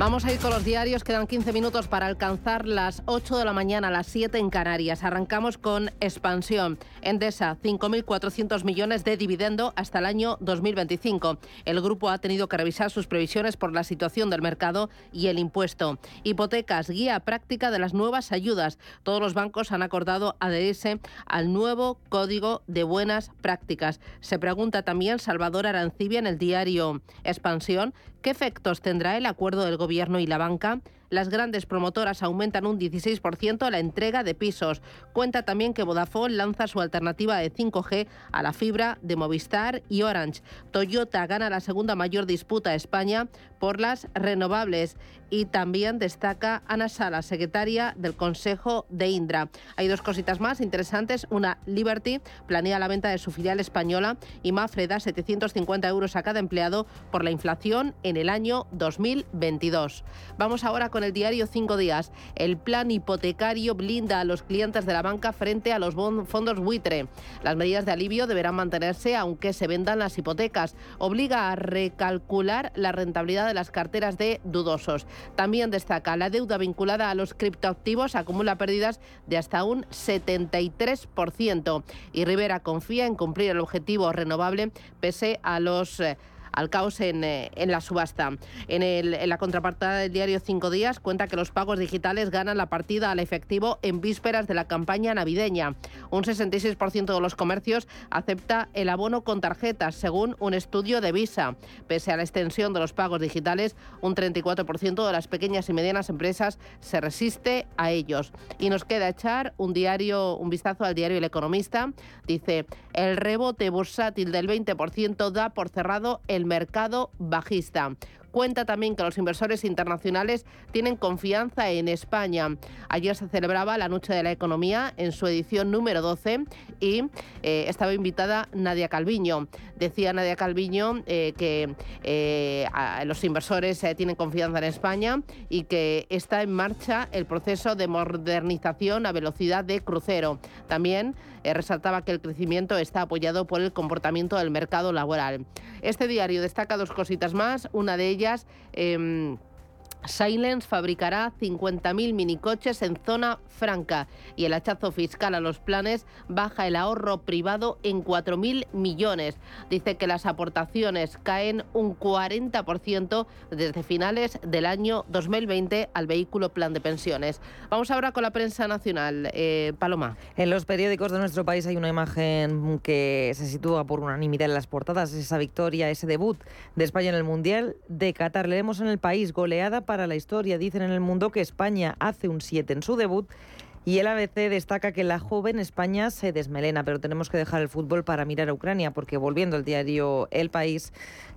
Speaker 1: Vamos a ir con los diarios, quedan 15 minutos para alcanzar las 8 de la mañana, las 7 en Canarias. Arrancamos con expansión. Endesa, 5.400 millones de dividendo hasta el año 2025. El grupo ha tenido que revisar sus previsiones por la situación del mercado y el impuesto. Hipotecas, guía práctica de las nuevas ayudas. Todos los bancos han acordado adherirse al nuevo Código de Buenas Prácticas. Se pregunta también Salvador Arancibia en el diario Expansión ¿Qué efectos tendrá el acuerdo del Gobierno y la banca? Las grandes promotoras aumentan un 16% la entrega de pisos. Cuenta también que Vodafone lanza su alternativa de 5G a la fibra de Movistar y Orange. Toyota gana la segunda mayor disputa a España por las renovables. Y también destaca Ana Sala, secretaria del Consejo de Indra. Hay dos cositas más interesantes. Una, Liberty planea la venta de su filial española y Mafre da 750 euros a cada empleado por la inflación en el año 2022. Vamos ahora con el diario Cinco Días. El plan hipotecario blinda a los clientes de la banca frente a los fondos buitre. Las medidas de alivio deberán mantenerse aunque se vendan las hipotecas. Obliga a recalcular la rentabilidad de las carteras de dudosos. También destaca la deuda vinculada a los criptoactivos acumula pérdidas de hasta un 73%. Y Rivera confía en cumplir el objetivo renovable pese a los eh, al caos en, eh, en la subasta. En, el, en la contrapartida del diario Cinco Días cuenta que los pagos digitales ganan la partida al efectivo en vísperas de la campaña navideña. Un 66% de los comercios acepta el abono con tarjetas, según un estudio de Visa. Pese a la extensión de los pagos digitales, un 34% de las pequeñas y medianas empresas se resiste a ellos. Y nos queda echar un diario, un vistazo al diario El Economista. Dice, el rebote bursátil del 20% da por cerrado el mercado bajista. Cuenta también que los inversores internacionales tienen confianza en España. Ayer se celebraba la Noche de la Economía en su edición número 12 y eh, estaba invitada Nadia Calviño. Decía Nadia Calviño eh, que eh, los inversores tienen confianza en España y que está en marcha el proceso de modernización a velocidad de crucero. También resaltaba que el crecimiento está apoyado por el comportamiento del mercado laboral. Este diario destaca dos cositas más. Una de ellas Em, Silence fabricará 50.000 minicoches en zona franca y el hachazo fiscal a los planes baja el ahorro privado en 4.000 millones. Dice que las aportaciones caen un 40% desde finales del año 2020 al vehículo plan de pensiones. Vamos ahora con la prensa nacional. Eh, Paloma.
Speaker 20: En los periódicos de nuestro país hay una imagen que se sitúa por unanimidad en las portadas, esa victoria, ese debut de España en el Mundial de Qatar. Leemos en el país goleada para la historia. Dicen en el mundo que España hace un 7 en su debut Y el ABC destaca que la joven España se desmelena, pero tenemos que dejar el fútbol para mirar a Ucrania, porque volviendo al diario El País,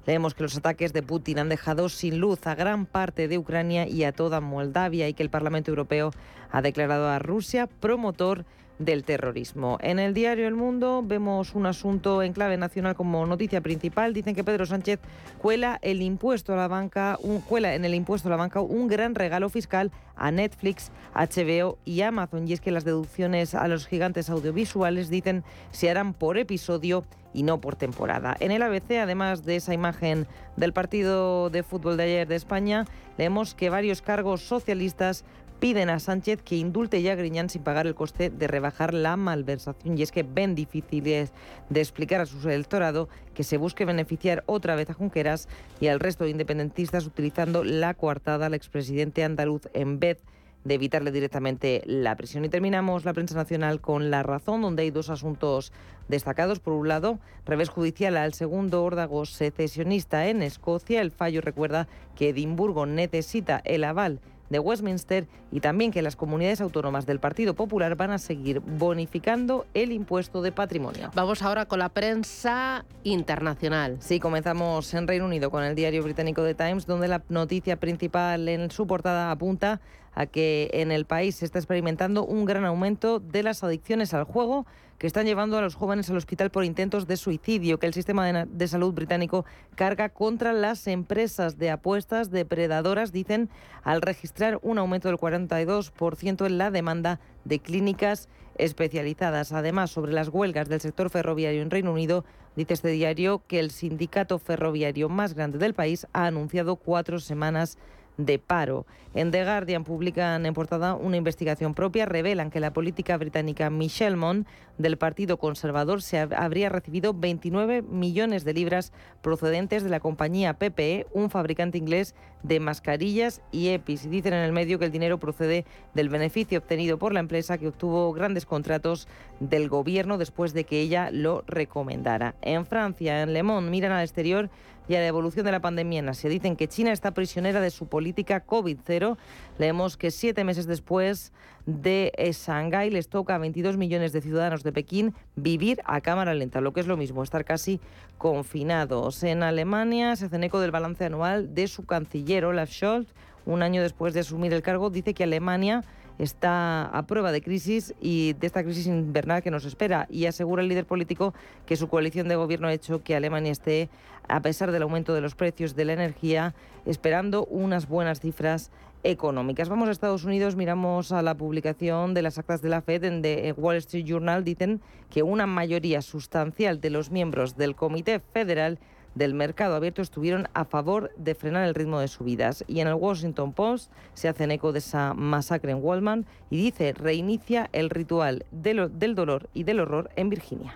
Speaker 20: leemos que los ataques de Putin han dejado sin luz a gran parte de Ucrania y a toda Moldavia y que el Parlamento Europeo ha declarado a Rusia promotor del terrorismo. En el diario El Mundo vemos un asunto en clave nacional como noticia principal. Dicen que Pedro Sánchez cuela el impuesto a la banca, un, cuela en el impuesto a la banca un gran regalo fiscal a Netflix, HBO y Amazon. Y es que las deducciones a los gigantes audiovisuales dicen se harán por episodio y no por temporada. En el ABC, además de esa imagen del partido de fútbol de ayer de España, leemos que varios cargos socialistas piden a Sánchez que indulte ya a Griñán sin pagar el coste de rebajar la malversación. Y es que ven difíciles de explicar a su electorado que se busque beneficiar otra vez a Junqueras y al resto de independentistas utilizando la coartada al expresidente andaluz en vez de evitarle directamente la prisión. Y terminamos la prensa nacional con La Razón, donde hay dos asuntos destacados. Por un lado, revés judicial al segundo órdago secesionista en Escocia. El fallo recuerda que Edimburgo necesita el aval de Westminster y también que las comunidades autónomas del Partido Popular van a seguir bonificando el impuesto de patrimonio.
Speaker 1: Vamos ahora con la prensa internacional.
Speaker 20: Sí, comenzamos en Reino Unido con el diario británico The Times, donde la noticia principal en su portada apunta a que en el país se está experimentando un gran aumento de las adicciones al juego que están llevando a los jóvenes al hospital por intentos de suicidio, que el sistema de, salud británico carga contra las empresas de apuestas depredadoras, dicen, al registrar un aumento del 42% en la demanda de clínicas especializadas. Además, sobre las huelgas del sector ferroviario en Reino Unido, dice este diario que el sindicato ferroviario más grande del país ha anunciado cuatro semanas de paro. En The Guardian publican en portada una investigación propia, revelan que la política británica Michelle Mon del Partido Conservador se habría recibido 29 millones de libras procedentes de la compañía PPE, un fabricante inglés de mascarillas y EPIs. Y dicen en el medio que el dinero procede del beneficio obtenido por la empresa que obtuvo grandes contratos del gobierno después de que ella lo recomendara. En Francia, en Le Monde, miran al exterior y a la evolución de la pandemia en. Dicen que China está prisionera de su política COVID-0. Leemos que siete meses después de Shanghái les toca a 22 millones de ciudadanos de Pekín vivir a cámara lenta, lo que es lo mismo, estar casi confinados. En Alemania se hacen eco del balance anual de su canciller Olaf Scholz. Un año después de asumir el cargo, dice que Alemania está a prueba de crisis y de esta crisis invernal que nos espera y asegura el líder político que su coalición de gobierno ha hecho que Alemania esté, a pesar del aumento de los precios de la energía, esperando unas buenas cifras económicas. Vamos a Estados Unidos, miramos a la publicación de las actas de la Fed en The Wall Street Journal. Dicen que una mayoría sustancial de los miembros del Comité Federal del mercado abierto estuvieron a favor de frenar el ritmo de subidas. Y en el Washington Post se hacen eco de esa masacre en Walmart y dice reinicia el ritual del dolor y del horror en Virginia.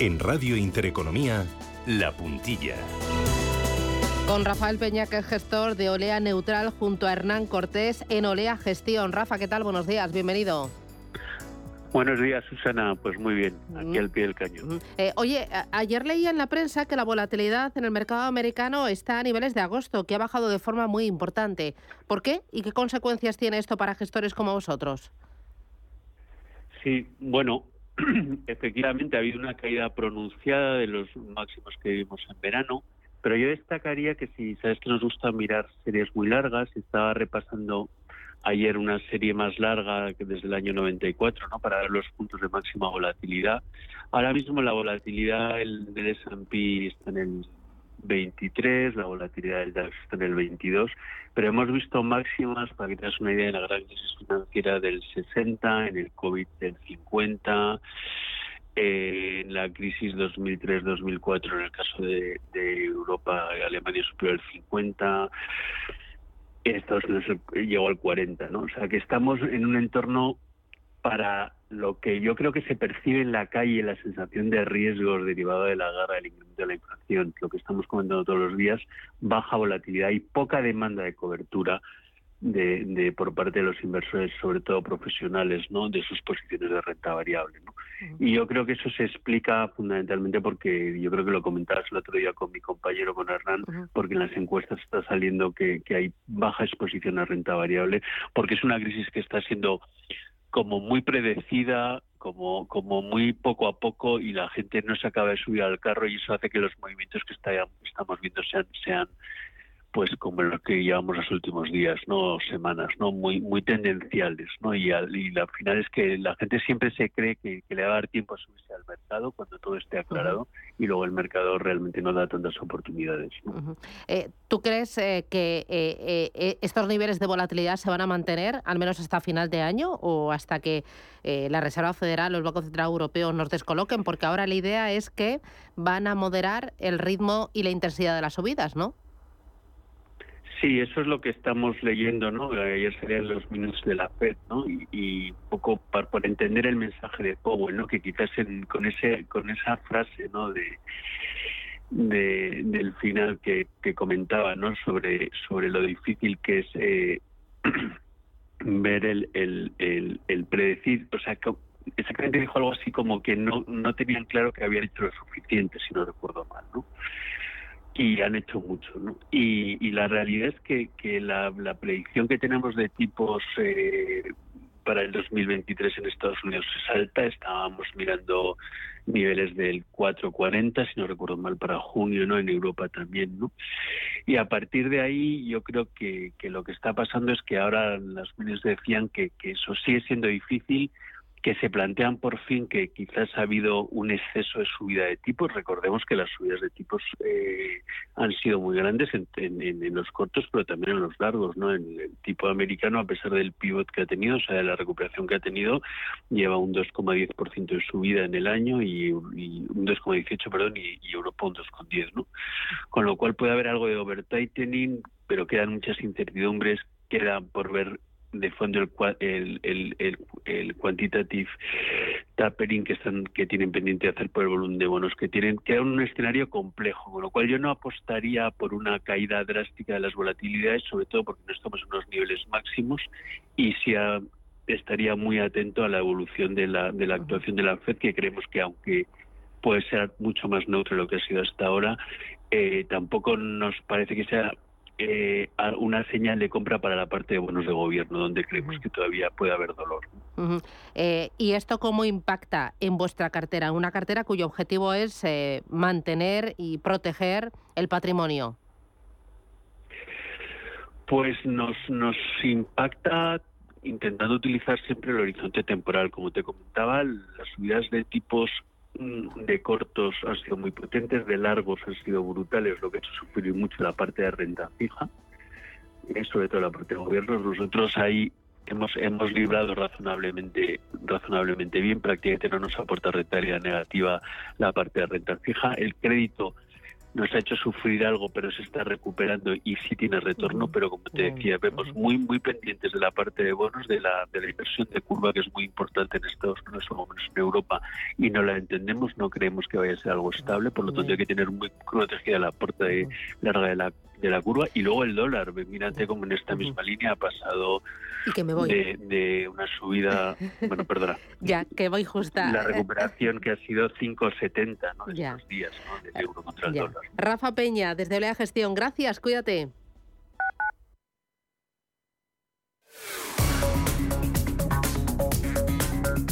Speaker 33: En Radio Intereconomía, La Puntilla.
Speaker 1: Con Rafael Peña, que es gestor de Olea Neutral, junto a Hernán Cortés en Olea Gestión. Rafa, ¿qué tal? Buenos días, bienvenido.
Speaker 36: Buenos días, Susana. Pues muy bien, aquí al pie del cañón.
Speaker 1: Eh, oye, ayer leía en la prensa que la volatilidad en el mercado americano está a niveles de agosto, que ha bajado de forma muy importante. ¿Por qué y qué consecuencias tiene esto para gestores como vosotros?
Speaker 36: Sí, bueno, <clears throat> efectivamente ha habido una caída pronunciada de los máximos que vimos en verano, pero yo destacaría que si sabes que nos gusta mirar series muy largas, estaba repasando ayer una serie más larga que desde el año 94, ¿no? Para dar los puntos de máxima volatilidad. Ahora mismo la volatilidad del S&P está en el 23, la volatilidad del DAX en el 22, pero hemos visto máximas, para que tengas una idea, en la gran crisis financiera del 60, en el COVID del 50, eh, en la crisis 2003-2004 en el caso de, de Europa Alemania superior al 50, Estados Unidos llegó al 40, ¿no? O sea que estamos en un entorno para lo que yo creo que se percibe en la calle, la sensación de riesgos derivado de la guerra, del incremento de la inflación, lo que estamos comentando todos los días, baja volatilidad y poca demanda de cobertura de, por parte de los inversores, sobre todo profesionales, ¿no? de sus posiciones de renta variable. ¿no? Y yo creo que eso se explica fundamentalmente porque yo creo que lo comentabas el otro día con mi compañero, con Hernán, porque en las encuestas está saliendo que, que hay baja exposición a renta variable, porque es una crisis que está siendo como muy predecida, como, como muy poco a poco y la gente no se acaba de subir al carro y eso hace que los movimientos que está, estamos viendo sean, sean pues como lo que llevamos los últimos días, no semanas, no muy muy tendenciales, no y, al, y la final es que la gente siempre se cree que, le va a dar tiempo a subirse al mercado cuando todo esté aclarado y luego el mercado realmente no da tantas oportunidades.
Speaker 1: Eh, ¿Tú crees eh, que eh, estos niveles de volatilidad se van a mantener al menos hasta final de año o hasta que la Reserva Federal o el Banco Central Europeo nos descoloquen? Porque ahora la idea es que van a moderar el ritmo y la intensidad de las subidas, ¿no?
Speaker 36: Sí, eso es lo que estamos leyendo, ¿no? Ayer serían los minutos de la FED, ¿no? Y, un poco para, entender el mensaje de Powell, ¿no? Que quizás con ese con esa frase, ¿no? De, del final que, comentaba, ¿no? Sobre sobre lo difícil que es eh, <clears throat> ver el, el, el, predecir, o sea, exactamente dijo algo así como que no no tenían claro que habían hecho lo suficiente, si no recuerdo mal, ¿no? Y han hecho mucho. ¿no? Y, la realidad es que, que la, predicción que tenemos de tipos eh, para el 2023 en Estados Unidos es alta. Estábamos mirando niveles del 4.40, si no recuerdo mal, para junio, ¿no? En Europa también, ¿no? Y a partir de ahí yo creo que, que lo que está pasando es que ahora las medios decían que, que eso sigue siendo difícil que se plantean por fin que quizás ha habido un exceso de subida de tipos. Recordemos que las subidas de tipos eh, han sido muy grandes en, los cortos, pero también en los largos. ¿no? En el tipo americano, a pesar del pivot que ha tenido, o sea, de la recuperación que ha tenido, lleva un 2,10% de subida en el año y, un 2,18, perdón, y, y, Europa un 2,10. ¿no? Con lo cual puede haber algo de over-tightening, pero quedan muchas incertidumbres, queda por ver de fondo el, el, el, el, quantitative tapering que están que tienen pendiente de hacer por el volumen de bonos que tienen queda un escenario complejo con lo cual yo no apostaría por una caída drástica de las volatilidades sobre todo porque no estamos en unos niveles máximos y si estaría muy atento a la evolución de la de la actuación de la Fed que creemos que aunque puede ser mucho más neutro de lo que ha sido hasta ahora eh, tampoco nos parece que sea eh, una señal de compra para la parte de bonos de gobierno, donde creemos que todavía puede haber dolor.
Speaker 1: Eh, ¿Y esto cómo impacta en vuestra cartera? Una cartera cuyo objetivo es eh, mantener y proteger el patrimonio.
Speaker 36: Pues nos, nos impacta intentando utilizar siempre el horizonte temporal. Como te comentaba, las subidas de tipos de cortos han sido muy potentes, de largos han sido brutales, lo que ha hecho sufrir mucho la parte de renta fija, sobre todo la parte de gobierno. Nosotros ahí hemos hemos librado razonablemente razonablemente bien, prácticamente no nos aporta rentabilidad negativa la parte de renta fija. El crédito nos ha hecho sufrir algo, pero se está recuperando y sí tiene retorno, pero como te decía, vemos muy muy pendientes de la parte de bonos, de la, de la inversión de curva, que es muy importante en Estados Unidos o menos en Europa, y no la entendemos, no creemos que vaya a ser algo estable, por lo tanto hay que tener muy protegida la puerta de larga de la de la curva y luego el dólar. Mírate como en esta misma línea ha pasado De, una subida, bueno, perdona. <laughs>
Speaker 1: ya, que voy justa.
Speaker 36: La recuperación que ha sido 5,70 ¿no? estos días ¿no? de euro contra el dólar.
Speaker 1: Rafa Peña, desde Olea Gestión, gracias, cuídate.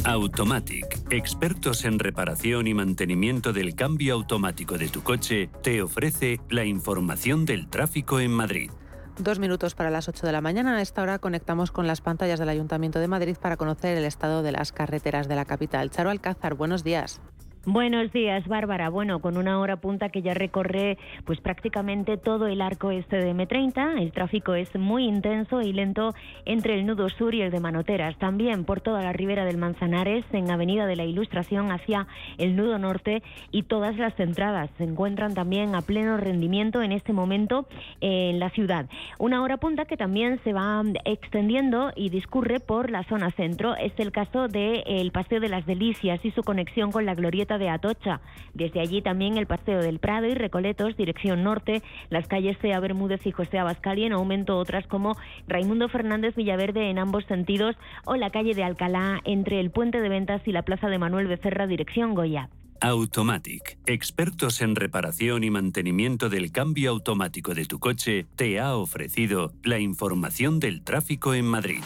Speaker 10: Automatic, expertos en reparación y mantenimiento del cambio automático de tu coche, te ofrece la información del tráfico en Madrid.
Speaker 37: Dos minutos para las 8 de la mañana. A esta hora conectamos con las pantallas del Ayuntamiento de Madrid para conocer el estado de las carreteras de la capital. Charo Alcázar, buenos días.
Speaker 38: Buenos días, Bárbara. Bueno, con una hora punta que ya recorre pues prácticamente todo el arco este de M30, el tráfico es muy intenso y lento entre el nudo sur y el de Manoteras. También por toda la ribera del Manzanares, en Avenida de la Ilustración hacia el nudo norte y todas las entradas se encuentran también a pleno rendimiento en este momento en la ciudad. Una hora punta que también se va extendiendo y discurre por la zona centro. Es el caso del Paseo de las Delicias y su conexión con la Glorieta de Atocha. Desde allí también el Paseo del Prado y Recoletos, dirección norte, las calles Cea Bermúdez y José Abascal en aumento otras como Raimundo Fernández Villaverde en ambos sentidos o la calle de Alcalá entre el Puente de Ventas y la Plaza de Manuel Becerra, dirección Goya.
Speaker 10: Automatic, expertos en reparación y mantenimiento del cambio automático de tu coche, te ha ofrecido la información del tráfico en Madrid.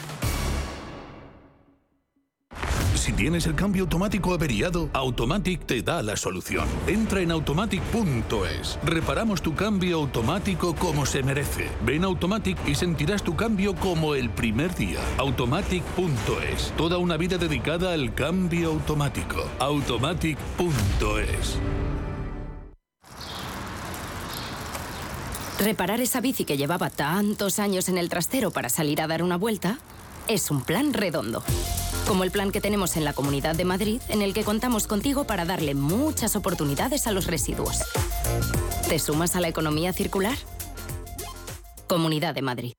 Speaker 26: Si tienes el cambio automático averiado, Automatic te da la solución. Entra en automatic.es. Reparamos tu cambio automático como se merece. Ven Automatic y sentirás tu cambio como el primer día. Automatic.es. Toda una vida dedicada al cambio automático. Automatic.es.
Speaker 30: Reparar esa bici que llevaba tantos años en el trastero para salir a dar una vuelta es un plan redondo como el plan que tenemos en la Comunidad de Madrid, en el que contamos contigo para darle muchas oportunidades a los residuos. ¿Te sumas a la economía circular? Comunidad de Madrid.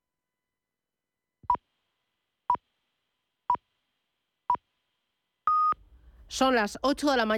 Speaker 1: Son las 8 de la mañana.